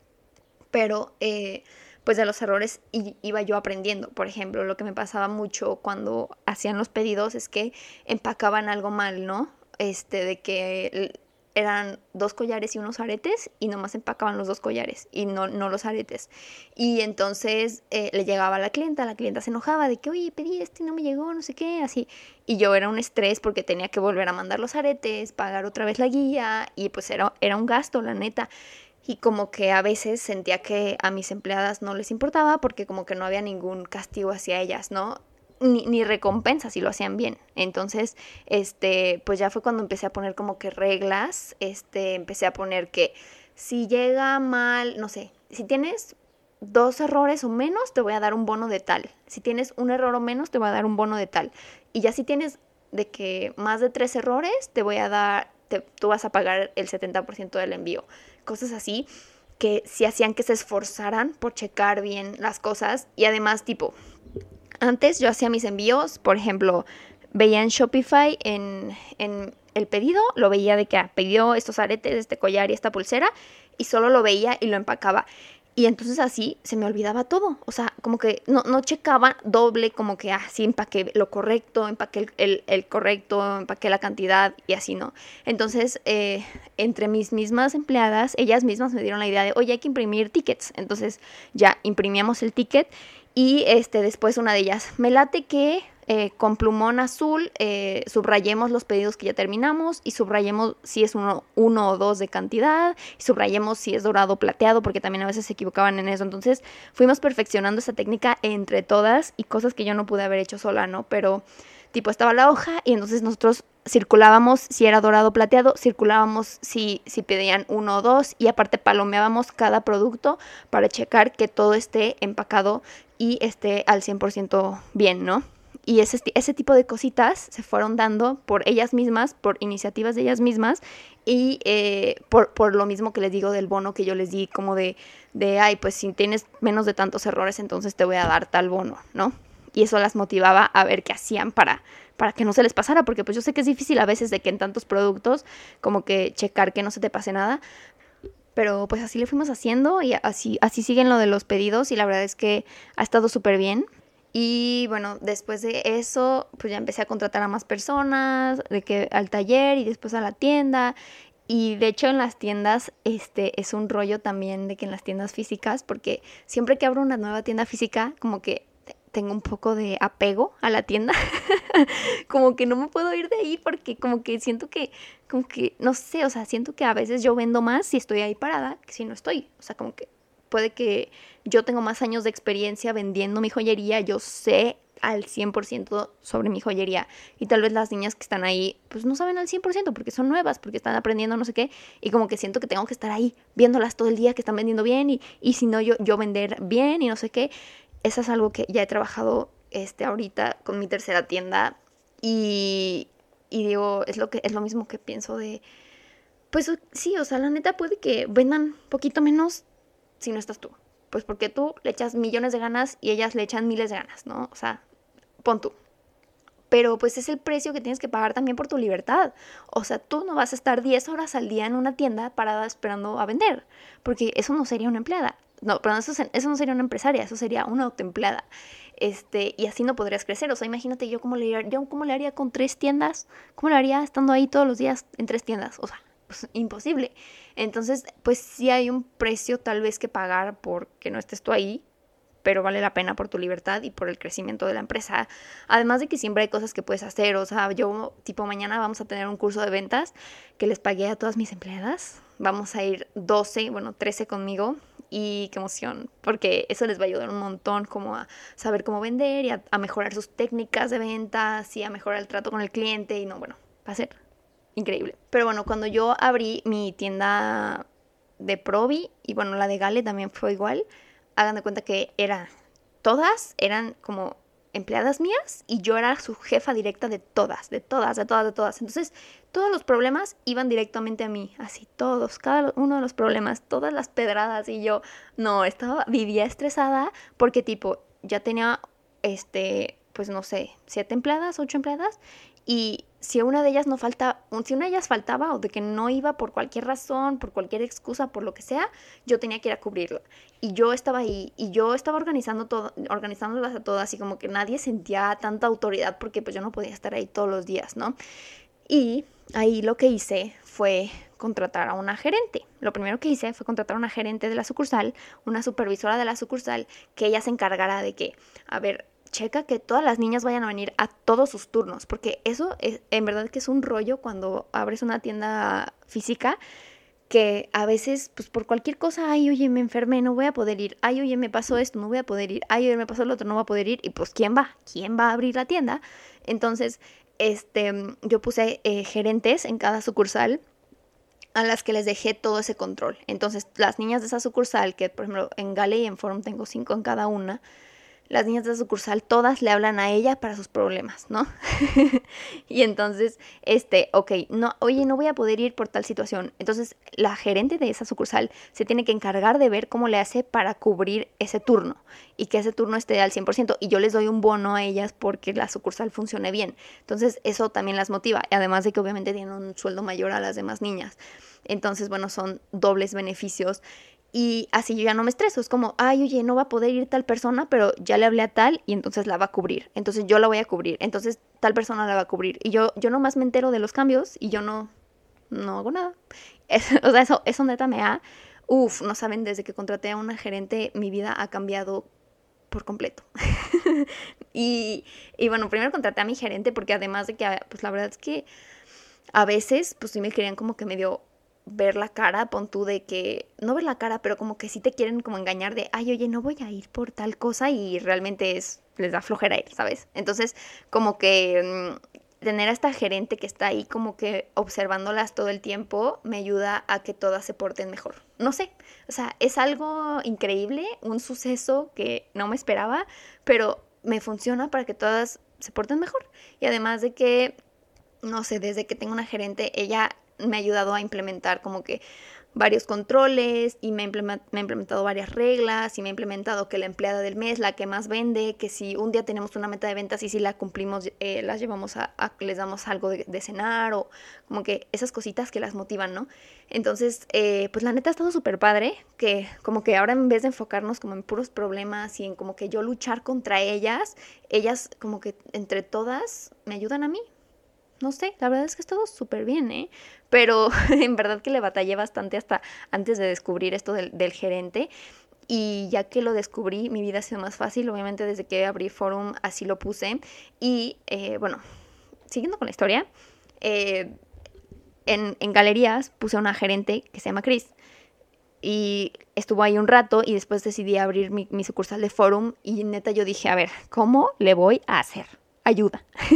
pero eh, pues de los errores iba yo aprendiendo. Por ejemplo, lo que me pasaba mucho cuando hacían los pedidos es que empacaban algo mal, ¿no? Este, de que eran dos collares y unos aretes y nomás empacaban los dos collares y no, no los aretes. Y entonces eh, le llegaba a la clienta, la clienta se enojaba de que, oye, pedí este y no me llegó, no sé qué, así. Y yo era un estrés porque tenía que volver a mandar los aretes, pagar otra vez la guía y pues era, era un gasto, la neta. Y como que a veces sentía que a mis empleadas no les importaba porque como que no había ningún castigo hacia ellas, ¿no? Ni, ni, recompensa si lo hacían bien. Entonces, este, pues ya fue cuando empecé a poner como que reglas, este, empecé a poner que si llega mal, no sé, si tienes dos errores o menos, te voy a dar un bono de tal. Si tienes un error o menos, te voy a dar un bono de tal. Y ya si tienes de que más de tres errores, te voy a dar, te, tú vas a pagar el 70% del envío. Cosas así que si hacían que se esforzaran por checar bien las cosas y además tipo, antes yo hacía mis envíos, por ejemplo, veía en Shopify en, el pedido, lo veía de que ah, pidió estos aretes, este collar y esta pulsera, y solo lo veía y lo empacaba. Y entonces así se me olvidaba todo. O sea, como que no, no checaba doble, como que así ah, empaqué lo correcto, empaqué el, el, correcto, empaqué la cantidad y así, ¿no? Entonces, eh, entre mis mismas empleadas, ellas mismas me dieron la idea de, oye, hay que imprimir tickets. Entonces ya imprimíamos el ticket y este, después una de ellas, me late que eh, con plumón azul eh, subrayemos los pedidos que ya terminamos y subrayemos si es uno, uno o dos de cantidad y subrayemos si es dorado o plateado porque también a veces se equivocaban en eso. Entonces fuimos perfeccionando esa técnica entre todas y cosas que yo no pude haber hecho sola, ¿no? Pero tipo estaba la hoja y entonces nosotros circulábamos si era dorado o plateado, circulábamos si, si pedían uno o dos y aparte palomeábamos cada producto para checar que todo esté empacado y esté al 100% bien, ¿no? y ese, ese tipo de cositas se fueron dando por ellas mismas, por iniciativas de ellas mismas y eh, por, por, lo mismo que les digo del bono que yo les di, como de, de, ay, pues si tienes menos de tantos errores, entonces te voy a dar tal bono, ¿no? Y eso las motivaba a ver qué hacían para, para que no se les pasara, porque pues yo sé que es difícil a veces de que en tantos productos como que checar que no se te pase nada, pero pues así le fuimos haciendo y así, así siguen lo de los pedidos y la verdad es que ha estado súper bien. Y bueno, después de eso, pues ya empecé a contratar a más personas, de que al taller y después a la tienda. Y de hecho en las tiendas, este es un rollo también de que en las tiendas físicas, porque siempre que abro una nueva tienda física, como que tengo un poco de apego a la tienda. como que no me puedo ir de ahí porque como que siento que, como que, no sé, o sea, siento que a veces yo vendo más si estoy ahí parada que si no estoy. O sea, como que puede que yo tengo más años de experiencia vendiendo mi joyería, yo sé al 100% sobre mi joyería y tal vez las niñas que están ahí pues no saben al 100% porque son nuevas, porque están aprendiendo no sé qué y como que siento que tengo que estar ahí viéndolas todo el día que están vendiendo bien y, y si no yo, yo vender bien y no sé qué. Eso es algo que ya he trabajado este, ahorita con mi tercera tienda y, y digo, es lo, que, es lo mismo que pienso de, pues sí, o sea, la neta puede que vendan poquito menos si no estás tú? Pues porque tú le echas millones de ganas y ellas le echan miles de ganas, ¿no? O sea, pon tú. Pero pues es el precio que tienes que pagar también por tu libertad. O sea, tú no vas a estar 10 horas al día en una tienda parada esperando a vender, porque eso no sería una empleada. No, perdón, eso, eso no sería una empresaria, eso sería una autoempleada. Este, y así no podrías crecer. O sea, imagínate yo cómo le, yo cómo le haría con tres tiendas, cómo le haría estando ahí todos los días en tres tiendas. O sea, pues, imposible. Entonces, pues sí hay un precio tal vez que pagar porque no estés tú ahí, pero vale la pena por tu libertad y por el crecimiento de la empresa. Además de que siempre hay cosas que puedes hacer, o sea, yo tipo mañana vamos a tener un curso de ventas que les pagué a todas mis empleadas. Vamos a ir 12, bueno, 13 conmigo y qué emoción, porque eso les va a ayudar un montón como a saber cómo vender y a, mejorar sus técnicas de ventas y a mejorar el trato con el cliente y no, bueno, va a ser increíble. Pero bueno, cuando yo abrí mi tienda de Provi y bueno, la de Gale también fue igual, hagan de cuenta que era, todas eran como empleadas mías y yo era su jefa directa de todas, de todas, de todas, de todas. Entonces, todos los problemas iban directamente a mí, así todos, cada uno de los problemas, todas las pedradas y yo no, estaba vivía estresada porque tipo ya tenía este, pues no sé, siete empleadas, ocho empleadas y si una de ellas no falta, si una de ellas faltaba o de que no iba por cualquier razón, por cualquier excusa, por lo que sea, yo tenía que ir a cubrirla. Y yo estaba ahí y yo estaba organizando todo, organizándolas a todas y como que nadie sentía tanta autoridad porque pues yo no podía estar ahí todos los días, ¿no? Y ahí lo que hice fue contratar a una gerente. Lo primero que hice fue contratar a una gerente de la sucursal, una supervisora de la sucursal, que ella se encargara de que, a ver, checa que todas las niñas vayan a venir a todos sus turnos, porque eso es, en verdad que es un rollo cuando abres una tienda física que a veces, pues por cualquier cosa, ay, oye, me enfermé, no voy a poder ir, ay, oye, me pasó esto, no voy a poder ir, ay, oye, me pasó lo otro, no voy a poder ir, y pues, ¿quién va? ¿Quién va a abrir la tienda? Entonces, este, yo puse eh, gerentes en cada sucursal a las que les dejé todo ese control. Entonces, las niñas de esa sucursal, que por ejemplo en Gale y en Forum tengo cinco en cada una, las niñas de sucursal todas le hablan a ella para sus problemas, ¿no? y entonces, este, ok, no, oye, no voy a poder ir por tal situación. Entonces, la gerente de esa sucursal se tiene que encargar de ver cómo le hace para cubrir ese turno y que ese turno esté al 100%. Y yo les doy un bono a ellas porque la sucursal funcione bien. Entonces, eso también las motiva. Además de que obviamente tienen un sueldo mayor a las demás niñas. Entonces, bueno, son dobles beneficios Y así yo ya no me estreso. Es como, ay, oye, no va a poder ir tal persona, pero ya le hablé a tal y entonces la va a cubrir. Entonces yo la voy a cubrir. Entonces tal persona la va a cubrir. Y yo, yo nomás me entero de los cambios y yo no, no hago nada. o sea, eso, eso neta me ha... Uf, no saben, desde que contraté a una gerente, mi vida ha cambiado por completo. y, y, bueno, primero contraté a mi gerente porque además de que, pues la verdad es que a veces, pues sí me querían como que medio ver la cara, pon tú de que, no ver la cara, pero como que sí te quieren como engañar de, ay, oye, no voy a ir por tal cosa y realmente es, les da flojera ir, ¿sabes? Entonces, como que mm, tener a esta gerente que está ahí como que observándolas todo el tiempo me ayuda a que todas se porten mejor. No sé, o sea, es algo increíble, un suceso que no me esperaba, pero me funciona para que todas se porten mejor. Y además de que, no sé, desde que tengo una gerente, ella me ha ayudado a implementar como que varios controles y me, ha implementado varias reglas y me ha implementado que la empleada del mes, la que más vende, que si un día tenemos una meta de ventas y si la cumplimos, eh, las llevamos a, les damos algo de, cenar o como que esas cositas que las motivan, ¿no? Entonces, eh, pues la neta ha estado súper padre, que como que ahora en vez de enfocarnos como en puros problemas y en como que yo luchar contra ellas, ellas como que entre todas me ayudan a mí, no sé, la verdad es que todo súper bien, ¿eh? Pero en verdad que le batallé bastante hasta antes de descubrir esto del, gerente. Y ya que lo descubrí, mi vida ha sido más fácil. Obviamente desde que abrí Forum así lo puse. Y eh, bueno, siguiendo con la historia, eh, en, galerías puse a una gerente que se llama Chris. Y estuvo ahí un rato y después decidí abrir mi, mi sucursal de Forum. Y neta yo dije, a ver, ¿cómo le voy a hacer? Ayuda.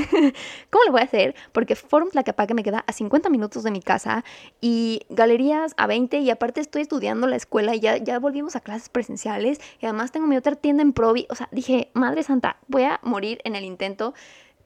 ¿Cómo lo voy a hacer? Porque Forum Tlaquepaque me queda a 50 minutos de mi casa y galerías a 20 y aparte estoy estudiando la escuela y ya, ya volvimos a clases presenciales y además tengo mi otra tienda en Provi. O sea, dije, Madre Santa, voy a morir en el intento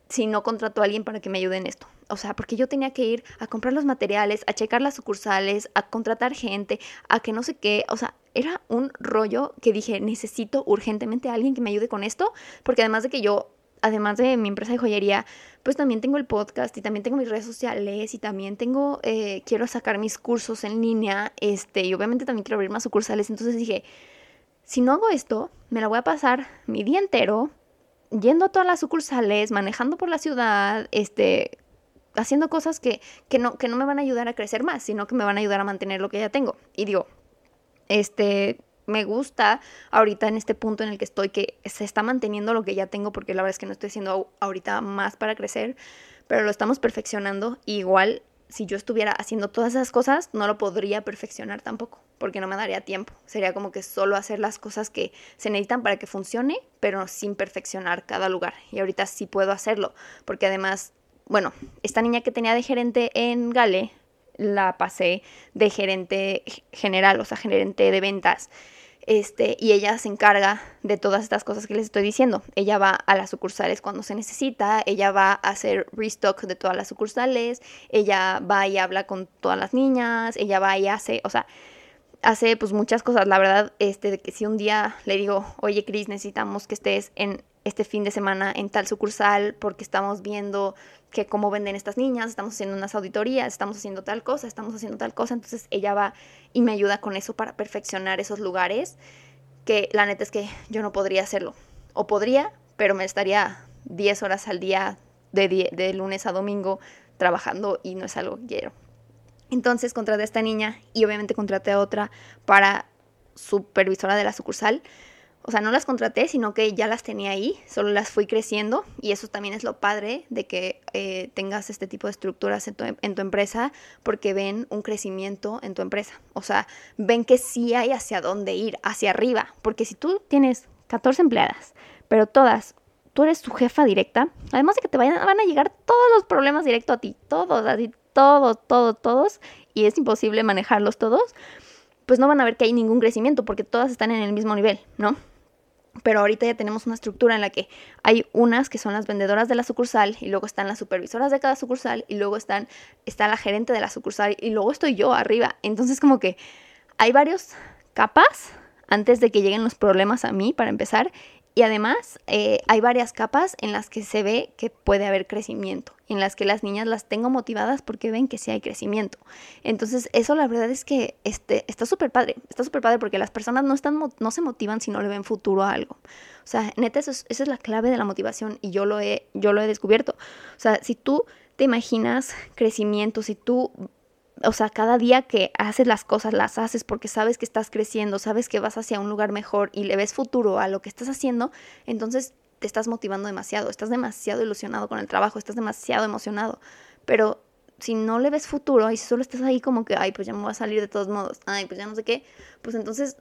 si no contrato a alguien para que me ayude en esto. O sea, porque yo tenía que ir a comprar los materiales, a checar las sucursales, a contratar gente, a que no sé qué. O sea, era un rollo que dije, necesito urgentemente a alguien que me ayude con esto, porque además de que yo además de mi empresa de joyería, pues también tengo el podcast y también tengo mis redes sociales y también tengo, eh, quiero sacar mis cursos en línea, este, y obviamente también quiero abrir más sucursales. Entonces dije, si no hago esto, me la voy a pasar mi día entero yendo a todas las sucursales, manejando por la ciudad, este, haciendo cosas que, que, no, que no me van a ayudar a crecer más, sino que me van a ayudar a mantener lo que ya tengo. Y digo, este, me gusta ahorita en este punto en el que estoy que se está manteniendo lo que ya tengo porque la verdad es que no estoy haciendo ahorita más para crecer, pero lo estamos perfeccionando. igual si yo estuviera haciendo todas esas cosas, no lo podría perfeccionar tampoco, porque no me daría tiempo. Sería como que solo hacer las cosas que se necesitan para que funcione, pero sin perfeccionar cada lugar. Y ahorita sí puedo hacerlo, porque además, bueno, esta niña que tenía de gerente en Gale, la pasé de gerente general, o sea, gerente de ventas. Este, y ella se encarga de todas estas cosas que les estoy diciendo. Ella va a las sucursales cuando se necesita, ella va a hacer restock de todas las sucursales, ella va y habla con todas las niñas, ella va y hace, o sea, hace pues muchas cosas. La verdad, este, de que si un día le digo, oye Cris, necesitamos que estés en este fin de semana en tal sucursal porque estamos viendo que cómo venden estas niñas, estamos haciendo unas auditorías, estamos haciendo tal cosa, estamos haciendo tal cosa, entonces ella va y me ayuda con eso para perfeccionar esos lugares que la neta es que yo no podría hacerlo. O podría, pero me estaría 10 horas al día de, lunes a domingo trabajando y no es algo que quiero. Entonces contraté a esta niña y obviamente contraté a otra para supervisora de la sucursal o sea, no las contraté, sino que ya las tenía ahí, solo las fui creciendo y eso también es lo padre de que eh, tengas este tipo de estructuras en tu, en tu, empresa porque ven un crecimiento en tu empresa. O sea, ven que sí hay hacia dónde ir, hacia arriba, porque si tú tienes 14 empleadas, pero todas, tú eres su jefa directa, además de que te vayan, van a llegar todos los problemas directo a ti, todos, así, todos, todos, todos, y es imposible manejarlos todos, pues no van a ver que hay ningún crecimiento porque todas están en el mismo nivel, ¿no? Pero ahorita ya tenemos una estructura en la que hay unas que son las vendedoras de la sucursal y luego están las supervisoras de cada sucursal y luego están está la gerente de la sucursal y luego estoy yo arriba. Entonces como que hay varios capas antes de que lleguen los problemas a mí para empezar Y además eh, hay varias capas en las que se ve que puede haber crecimiento, en las que las niñas las tengo motivadas porque ven que sí hay crecimiento. Entonces eso la verdad es que este, está súper padre, está súper padre porque las personas no, están, no se motivan si no le ven futuro a algo. O sea, neta, eso esa es la clave de la motivación y yo lo, he, yo lo he descubierto. O sea, si tú te imaginas crecimiento, si tú o sea, cada día que haces las cosas, las haces porque sabes que estás creciendo, sabes que vas hacia un lugar mejor y le ves futuro a lo que estás haciendo, entonces te estás motivando demasiado, estás demasiado ilusionado con el trabajo, estás demasiado emocionado. Pero si no le ves futuro y solo estás ahí como que, ay, pues ya me voy a salir de todos modos, ay, pues ya no sé qué, pues entonces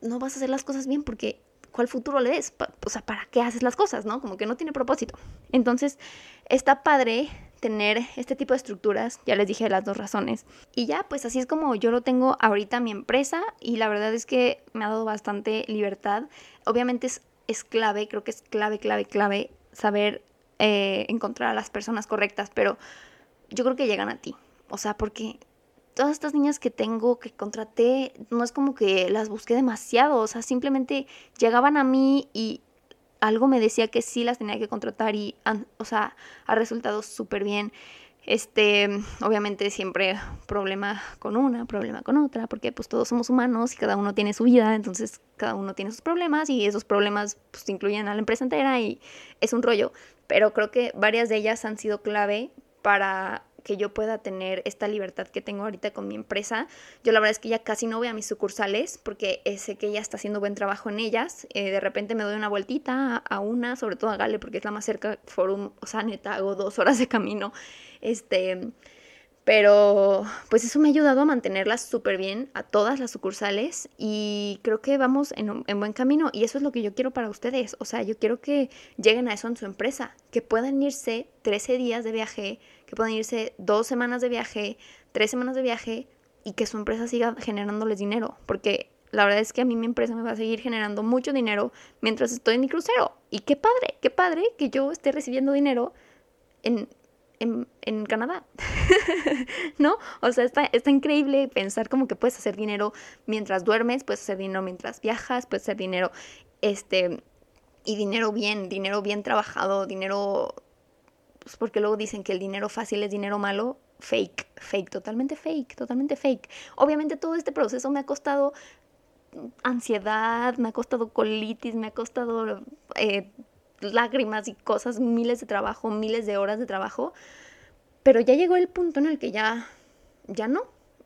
no vas a hacer las cosas bien porque ¿cuál futuro le ves? O sea, ¿para qué haces las cosas, no? Como que no tiene propósito. Entonces, está padre tener este tipo de estructuras, ya les dije las dos razones. Y ya, pues así es como yo lo tengo ahorita mi empresa y la verdad es que me ha dado bastante libertad. Obviamente es, es clave, creo que es clave, clave, clave saber eh, encontrar a las personas correctas, pero yo creo que llegan a ti. O sea, porque todas estas niñas que tengo, que contraté, no es como que las busqué demasiado, o sea, simplemente llegaban a mí y algo me decía que sí las tenía que contratar y, o sea, ha resultado súper bien. Este, obviamente siempre problema con una, problema con otra, porque pues todos somos humanos y cada uno tiene su vida, entonces cada uno tiene sus problemas y esos problemas pues incluyen a la empresa entera y es un rollo, pero creo que varias de ellas han sido clave para que yo pueda tener esta libertad que tengo ahorita con mi empresa. Yo la verdad es que ya casi no voy a mis sucursales porque sé que ella está haciendo buen trabajo en ellas. Eh, de repente me doy una vueltita a una, sobre todo a Gale porque es la más cerca, Forum, o sea, neta, hago dos horas de camino. Este, pero pues eso me ha ayudado a mantenerlas súper bien a todas las sucursales y creo que vamos en, en, buen camino y eso es lo que yo quiero para ustedes. O sea, yo quiero que lleguen a eso en su empresa, que puedan irse 13 días de viaje, que puedan irse dos semanas de viaje, tres semanas de viaje y que su empresa siga generándoles dinero. Porque la verdad es que a mí mi empresa me va a seguir generando mucho dinero mientras estoy en mi crucero. Y qué padre, qué padre que yo esté recibiendo dinero en en, Canadá, ¿no? O sea, está, está increíble pensar como que puedes hacer dinero mientras duermes, puedes hacer dinero mientras viajas, puedes hacer dinero, este, y dinero bien, dinero bien trabajado, dinero, pues porque luego dicen que el dinero fácil es dinero malo, fake, fake, totalmente fake, totalmente fake. Obviamente todo este proceso me ha costado ansiedad, me ha costado colitis, me ha costado eh, lágrimas y cosas, miles de trabajo, miles de horas de trabajo, pero ya llegó el punto en el que ya, ya no.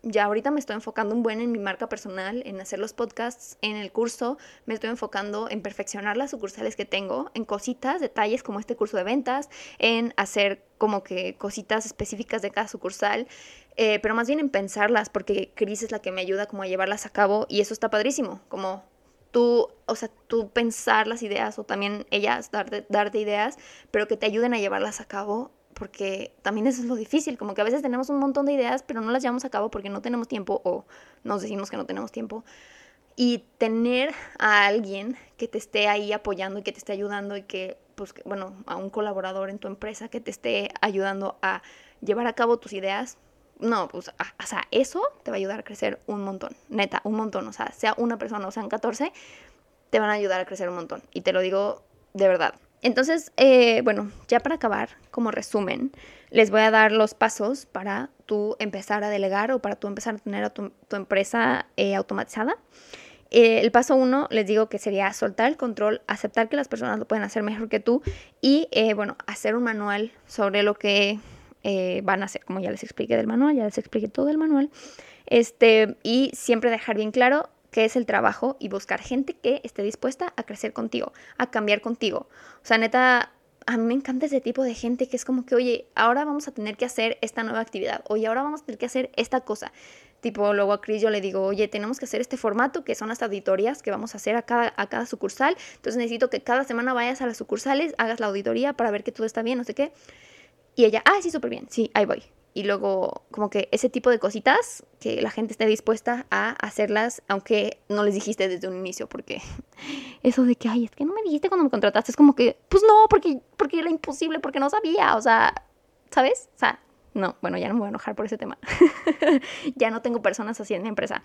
Ya ahorita me estoy enfocando un buen en mi marca personal, en hacer los podcasts, en el curso, me estoy enfocando en perfeccionar las sucursales que tengo, en cositas, detalles como este curso de ventas, en hacer como que cositas específicas de cada sucursal, eh, pero más bien en pensarlas, porque Cris es la que me ayuda como a llevarlas a cabo y eso está padrísimo, como tú, o sea, tú pensar las ideas o también ellas darte, darte ideas, pero que te ayuden a llevarlas a cabo, porque también eso es lo difícil, como que a veces tenemos un montón de ideas, pero no las llevamos a cabo porque no tenemos tiempo o nos decimos que no tenemos tiempo. Y tener a alguien que te esté ahí apoyando y que te esté ayudando y que, pues, bueno, a un colaborador en tu empresa que te esté ayudando a llevar a cabo tus ideas, no, pues, o sea, eso te va a ayudar a crecer un montón, neta, un montón, o sea, sea una persona o sean 14, te van a ayudar a crecer un montón, y te lo digo de verdad. Entonces, eh, bueno, ya para acabar, como resumen, les voy a dar los pasos para tú empezar a delegar o para tú empezar a tener a tu, empresa eh, automatizada. Eh, el paso uno, les digo que sería soltar el control, aceptar que las personas lo pueden hacer mejor que tú y, bueno, hacer un manual sobre lo que van a hacer, como ya les expliqué del manual, ya les expliqué todo el manual. Este, y siempre dejar bien claro qué es el trabajo y buscar gente que esté dispuesta a crecer contigo, a cambiar contigo. O sea, neta, a mí me encanta ese tipo de gente que es como que, oye, ahora vamos a tener que hacer esta nueva actividad, oye, ahora vamos a tener que hacer esta cosa. Tipo, luego a Chris yo le digo, oye, tenemos que hacer este formato, que son las auditorías que vamos a hacer a cada, a cada sucursal. Entonces necesito que cada semana vayas a las sucursales, hagas la auditoría para ver que todo está bien, no sé qué. Y ella, ah, sí, súper bien, sí, ahí voy. Y luego, como que ese tipo de cositas, que la gente esté dispuesta a hacerlas, aunque no les dijiste desde un inicio, porque eso de que, ay, es que no me dijiste cuando me contrataste, es como que, pues no, porque, porque era imposible, porque no sabía, o sea, ¿sabes? O sea, no, bueno, ya no me voy a enojar por ese tema. ya no tengo personas así en mi empresa.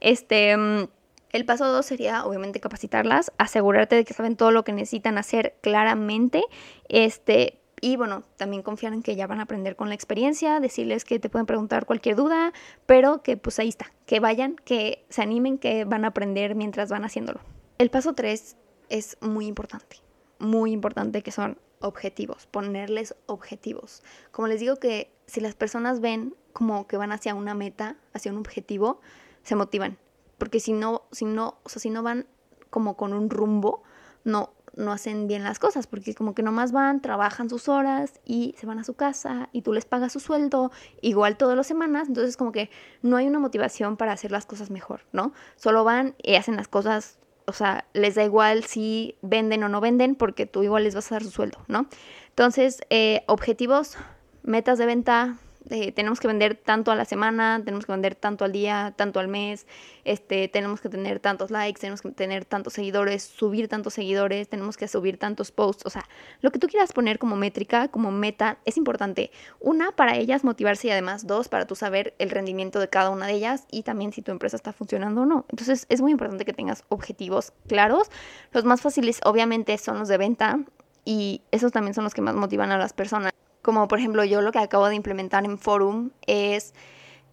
Este, mm, El paso dos sería obviamente capacitarlas, asegurarte de que saben todo lo que necesitan hacer claramente, este, y bueno, también confiar en que ya van a aprender con la experiencia, decirles que te pueden preguntar cualquier duda, pero que pues ahí está, que vayan, que se animen, que van a aprender mientras van haciéndolo. El paso 3 es muy importante, muy importante que son objetivos, ponerles objetivos. Como les digo que si las personas ven como que van hacia una meta, hacia un objetivo, se motivan, porque si no, si no, o si no van como con un rumbo, no, no hacen bien las cosas, porque como que nomás van, trabajan sus horas y se van a su casa y tú les pagas su sueldo igual todas las semanas, entonces como que no hay una motivación para hacer las cosas mejor, ¿no? Solo van y hacen las cosas, o sea, les da igual si venden o no venden, porque tú igual les vas a dar su sueldo, ¿no? Entonces, eh, objetivos, metas de venta, tenemos que vender tanto a la semana, tenemos que vender tanto al día, tanto al mes, este, tenemos que tener tantos likes, tenemos que tener tantos seguidores, subir tantos seguidores, tenemos que subir tantos posts, o sea, lo que tú quieras poner como métrica, como meta, es importante. Una, para ellas motivarse y además dos, para tú saber el rendimiento de cada una de ellas y también si tu empresa está funcionando o no. Entonces, es muy importante que tengas objetivos claros. Los más fáciles, obviamente, son los de venta y esos también son los que más motivan a las personas. Como por ejemplo yo lo que acabo de implementar en Forum es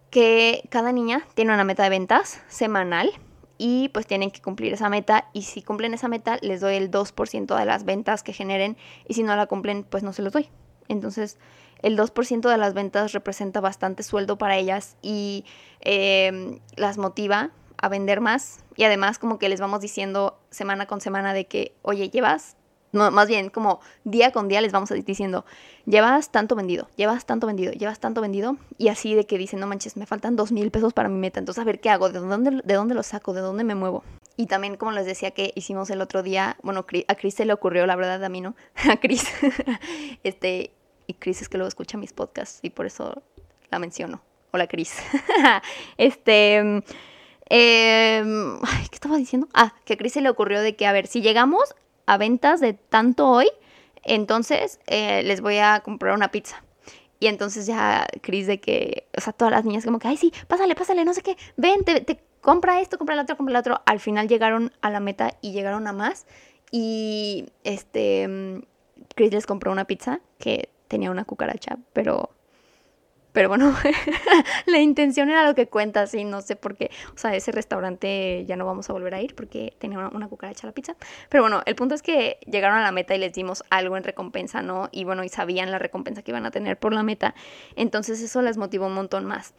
que cada niña tiene una meta de ventas semanal y pues tienen que cumplir esa meta y si cumplen esa meta les doy el 2% de las ventas que generen y si no la cumplen pues no se los doy. Entonces el 2% de las ventas representa bastante sueldo para ellas y em, las motiva a vender más y además como que les vamos diciendo semana con semana de que oye llevas no, más bien como día con día les vamos diciendo, llevas tanto vendido, llevas tanto vendido, llevas tanto vendido, y así de que dicen, no manches, me faltan dos mil pesos para mi meta, entonces a ver qué hago, de dónde, de dónde lo saco, de dónde me muevo. Y también, como les decía que hicimos el otro día, bueno, a Chris se le ocurrió, la verdad, a mí no, a Chris, este, y Chris es que luego escucha mis podcasts y por eso la menciono. Hola, Chris. este, eh, ¿qué estaba diciendo? Ah, que a Chris se le ocurrió de que, a ver, si llegamos a ventas de tanto hoy, entonces eh, les voy a comprar una pizza. Y entonces ya Cris de que, o sea, todas las niñas como que, ay, sí, pásale, pásale, no sé qué, ven, te, compra esto, compra el otro, compra el otro. Al final llegaron a la meta y llegaron a más. Y este, Chris les compró una pizza que tenía una cucaracha, pero pero bueno, la intención era lo que cuenta, sí, no sé por qué. O sea, ese restaurante ya no vamos a volver a ir porque tenía una, cucaracha la pizza. Pero bueno, el punto es que llegaron a la meta y les dimos algo en recompensa, ¿no? Y bueno, y sabían la recompensa que iban a tener por la meta. Entonces eso les motivó un montón más.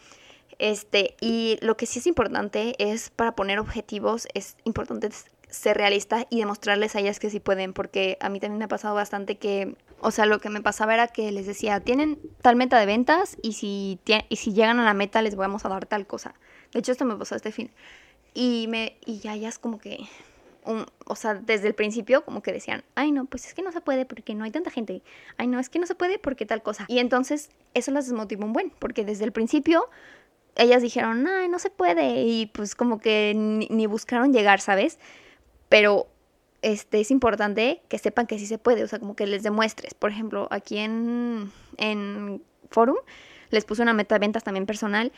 Este, y lo que sí es importante es para poner objetivos, es importante ser realista y demostrarles a ellas que sí pueden, porque a mí también me ha pasado bastante que, o sea, lo que me pasaba era que les decía, tienen tal meta de ventas y si, y si llegan a la meta les vamos a dar tal cosa. De hecho, esto me pasó este fin. Y, me, y ya ellas como que, o sea, desde el principio como que decían, ay no, pues es que no se puede porque no hay tanta gente. Ay no, es que no se puede porque tal cosa. Y entonces eso las desmotivó un buen, porque desde el principio ellas dijeron, ay, no se puede. Y pues como que ni buscaron llegar, ¿sabes? Pero este, es importante que sepan que sí se puede, o sea, como que les demuestres. Por ejemplo, aquí en, en Forum les puse una meta de ventas también personal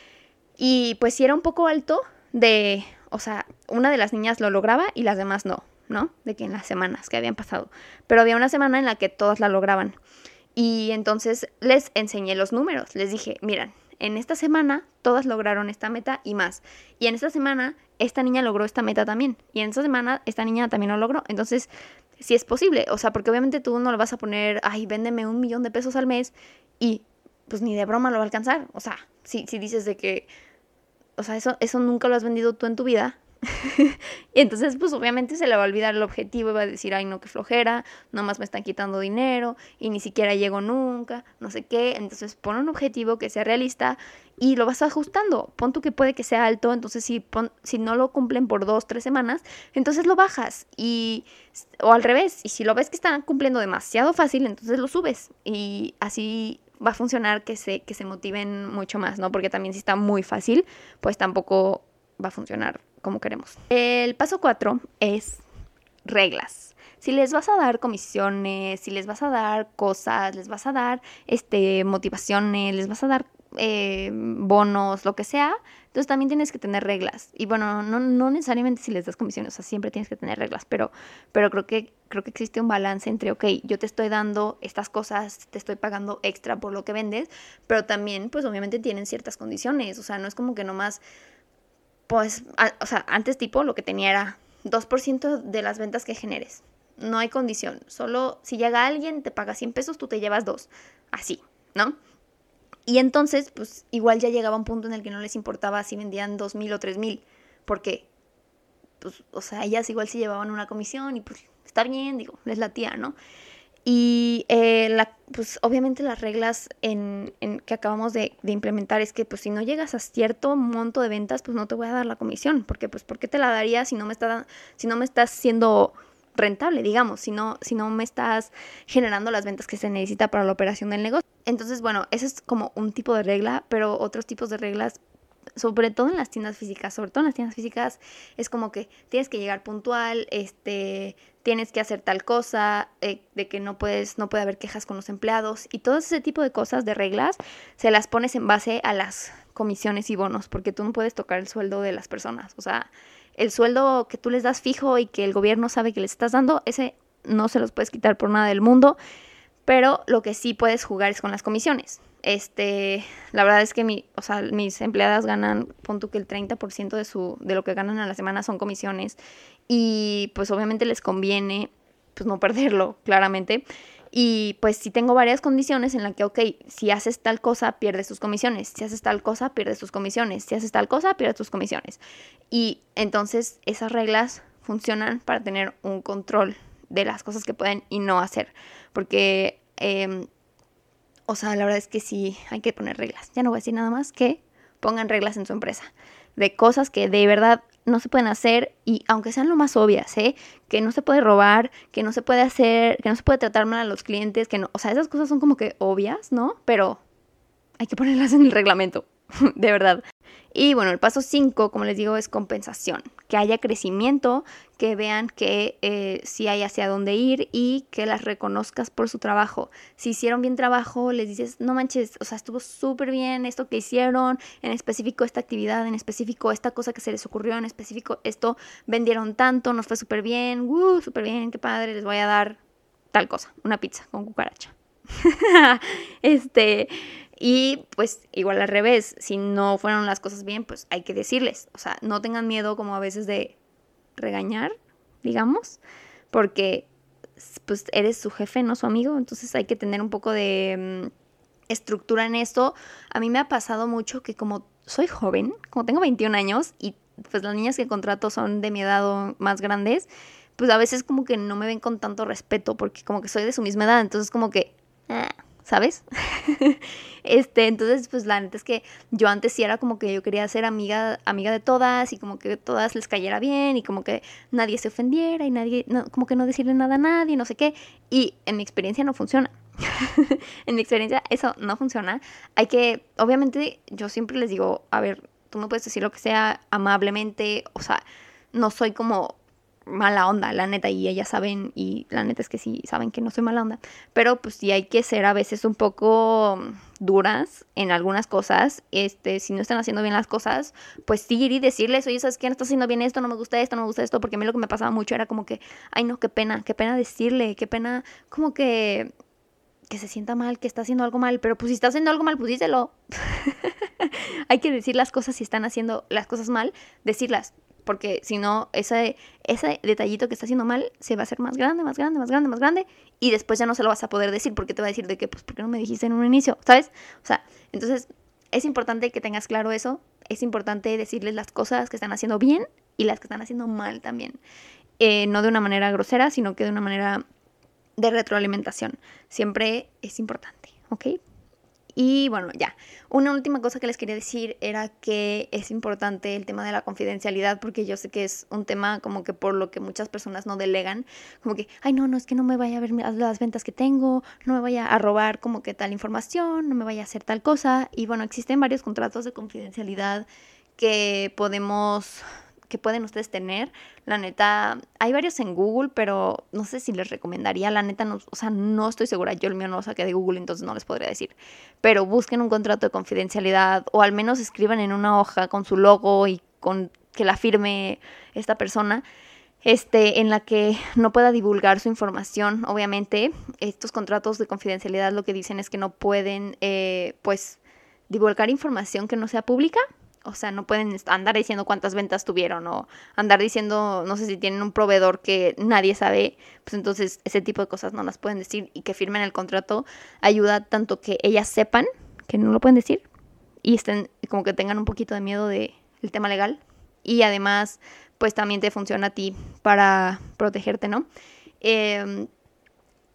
y pues si era un poco alto de, o sea, una de las niñas lo lograba y las demás no, ¿no? De que en las semanas que habían pasado. Pero había una semana en la que todas la lograban. Y entonces les enseñé los números, les dije, miran, en esta semana todas lograron esta meta y más. Y en esta semana esta niña logró esta meta también. Y en esta semana esta niña también lo logró. Entonces, si es posible. O sea, porque obviamente tú no le vas a poner, ay, véndeme un millón de pesos al mes y pues ni de broma lo va a alcanzar. O sea, si, si dices de que, o sea, eso, eso nunca lo has vendido tú en tu vida, y entonces, pues obviamente se le va a olvidar el objetivo y va a decir, ay, no, qué flojera, nomás me están quitando dinero y ni siquiera llego nunca, no sé qué. Entonces, pon un objetivo que sea realista y lo vas ajustando. Pon tú que puede que sea alto, entonces si, si no lo cumplen por dos, tres semanas, entonces lo bajas. Y, o al revés, y si lo ves que están cumpliendo demasiado fácil, entonces lo subes. Y así va a funcionar que se, que se motiven mucho más, ¿no? Porque también si está muy fácil, pues tampoco va a funcionar como queremos. El paso cuatro es reglas. Si les vas a dar comisiones, si les vas a dar cosas, les vas a dar este, motivaciones, les vas a dar eh, bonos, lo que sea, Entonces también tienes que tener reglas. Y bueno, no, no necesariamente si les das comisiones, o sea, siempre tienes que tener reglas, pero, pero creo, que, creo que existe un balance entre, ok, yo te estoy dando estas cosas, te estoy pagando extra por lo que vendes, pero también, pues obviamente tienen ciertas condiciones. O sea, no es como que nomás, pues, o sea, antes tipo lo que tenía era 2% de las ventas que generes. No hay condición. Solo si llega alguien, te paga 100 pesos, tú te llevas dos. Así, ¿no? Y entonces, pues igual ya llegaba un punto en el que no les importaba si vendían dos mil o tres mil. Porque, pues, o sea, ellas igual se llevaban una comisión y pues está bien, digo, es la tía, ¿no? Y eh, la, pues obviamente las reglas en, en que acabamos de, de, implementar es que pues si no llegas a cierto monto de ventas, pues no te voy a dar la comisión. Porque pues ¿por qué te la daría si no me, está, si no me estás siendo rentable, digamos, si no, si no me estás generando las ventas que se necesita para la operación del negocio? Entonces, bueno, ese es como un tipo de regla, pero otros tipos de reglas sobre todo en las tiendas físicas, sobre todo en las tiendas físicas, es como que tienes que llegar puntual, este, tienes que hacer tal cosa, eh, de que no puedes, no puede haber quejas con los empleados y todo ese tipo de cosas, de reglas, se las pones en base a las comisiones y bonos, porque tú no puedes tocar el sueldo de las personas. O sea, el sueldo que tú les das fijo y que el gobierno sabe que les estás dando, ese no se los puedes quitar por nada del mundo, pero lo que sí puedes jugar es con las comisiones. Este, la verdad es que mi, o sea, mis empleadas ganan, punto que el 30% de, su, de lo que ganan a la semana son comisiones y pues obviamente les conviene pues no perderlo, claramente. Y pues si tengo varias condiciones en las que, ok, si haces tal cosa, pierdes tus comisiones. Si haces tal cosa, pierdes tus comisiones. Si haces tal cosa, pierdes tus comisiones. Y entonces esas reglas funcionan para tener un control de las cosas que pueden y no hacer. Porque eh, o sea, la verdad es que sí hay que poner reglas. Ya no voy a decir nada más que pongan reglas en su empresa de cosas que de verdad no se pueden hacer y aunque sean lo más obvias, ¿eh? Que no se puede robar, que no se puede hacer, que no se puede tratar mal a los clientes, que no, o sea, esas cosas son como que obvias, ¿no? Pero hay que ponerlas en el reglamento, de verdad. Y bueno, el paso 5, como les digo, es compensación. Que haya crecimiento, que vean que eh, sí hay hacia dónde ir y que las reconozcas por su trabajo. Si hicieron bien trabajo, les dices, no manches, o sea, estuvo súper bien esto que hicieron, en específico esta actividad, en específico esta cosa que se les ocurrió, en específico esto vendieron tanto, nos fue súper bien, uh, súper bien, qué padre, les voy a dar tal cosa, una pizza con cucaracha. este, y pues igual al revés, si no fueron las cosas bien, pues hay que decirles. O sea, no tengan miedo como a veces de regañar, digamos, porque pues eres su jefe, no su amigo, entonces hay que tener un poco de mm, estructura en esto. A mí me ha pasado mucho que como soy joven, como tengo 21 años y pues las niñas que contrato son de mi edad o más grandes, pues a veces como que no me ven con tanto respeto porque como que soy de su misma edad, entonces como que... Ah, ¿sabes? este, entonces, pues la neta es que yo antes sí era como que yo quería ser amiga, amiga de todas y como que todas les cayera bien y como que nadie se ofendiera y nadie, como que no decirle nada a nadie, no sé qué. Y en mi experiencia no funciona. en mi experiencia eso no funciona. Hay que, obviamente, yo siempre les digo, a ver, tú no puedes decir lo que sea amablemente, o sea, no soy como mala onda, la neta, y ellas saben, y la neta es que sí saben que no soy mala onda, pero pues sí hay que ser a veces un poco duras en algunas cosas, este, si no están haciendo bien las cosas, pues sí ir y decirles, oye, ¿sabes qué? No estás haciendo bien esto, no me gusta esto, no me gusta esto, porque a mí lo que me pasaba mucho era como que, ay no, qué pena, qué pena decirle, qué pena, como que que se sienta mal, que está haciendo algo mal, pero pues si está haciendo algo mal, pues díselo. hay que decir las cosas si están haciendo las cosas mal, decirlas porque si no, ese, ese detallito que está haciendo mal se va a hacer más grande, más grande, más grande, más grande, y después ya no se lo vas a poder decir porque te va a decir de que, pues, ¿por qué no me dijiste en un inicio? ¿Sabes? O sea, entonces es importante que tengas claro eso, es importante decirles las cosas que están haciendo bien y las que están haciendo mal también. Eh, no de una manera grosera, sino que de una manera de retroalimentación. Siempre es importante, ¿ok? Y bueno, ya. Una última cosa que les quería decir era que es importante el tema de la confidencialidad porque yo sé que es un tema como que por lo que muchas personas no delegan, como que, ay no, no, es que no me vaya a ver las ventas que tengo, no me vaya a robar como que tal información, no me vaya a hacer tal cosa. Y bueno, existen varios contratos de confidencialidad que podemos que pueden ustedes tener. La neta, hay varios en Google, pero no sé si les recomendaría. La neta, no, o sea, no estoy segura. Yo el mío no lo saqué de Google, entonces no les podría decir. Pero busquen un contrato de confidencialidad o al menos escriban en una hoja con su logo y con que la firme esta persona. Este, en la que no pueda divulgar su información. Obviamente, estos contratos de confidencialidad lo que dicen es que no pueden, eh, pues, divulgar información que no sea pública o sea, no pueden andar diciendo cuántas ventas tuvieron o andar diciendo, no sé si tienen un proveedor que nadie sabe, pues entonces ese tipo de cosas no las pueden decir y que firmen el contrato ayuda tanto que ellas sepan que no lo pueden decir y estén como que tengan un poquito de miedo del tema legal y además pues también te funciona a ti para protegerte, ¿no? Em,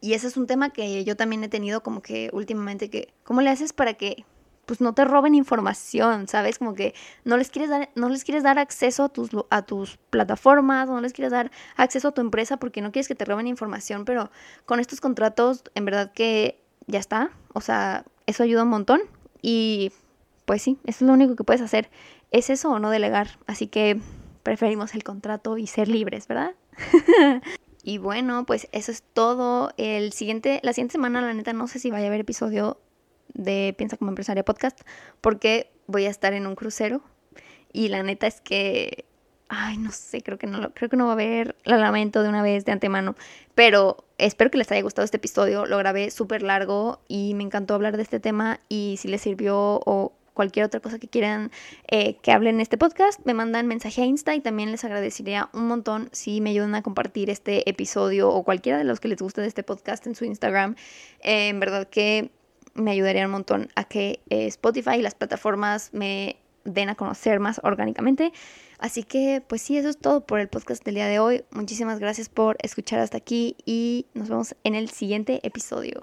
y ese es un tema que yo también he tenido como que últimamente que, ¿cómo le haces para que pues no te roben información, ¿sabes? Como que no les quieres dar, no les quieres dar acceso a tus, a tus plataformas, no les quieres dar acceso a tu empresa porque no quieres que te roben información, pero con estos contratos, en verdad que ya está, o sea, eso ayuda un montón y pues sí, eso es lo único que puedes hacer, es eso o no delegar, así que preferimos el contrato y ser libres, ¿verdad? y bueno, pues eso es todo. El siguiente, la siguiente semana, la neta, no sé si vaya a haber episodio de Piensa como empresaria podcast porque voy a estar en un crucero y la neta es que ay, no sé, creo que no lo, creo que no va a haber, la lamento de una vez de antemano, pero espero que les haya gustado este episodio, lo grabé súper largo y me encantó hablar de este tema y si les sirvió o cualquier otra cosa que quieran eh, que hable en este podcast, me mandan mensaje a Insta y también les agradecería un montón si me ayudan a compartir este episodio o cualquiera de los que les guste de este podcast en su Instagram. Eh, en verdad que me ayudaría un montón a que eh, Spotify y las plataformas me den a conocer más orgánicamente. Así que, pues sí, eso es todo por el podcast del día de hoy. Muchísimas gracias por escuchar hasta aquí y nos vemos en el siguiente episodio.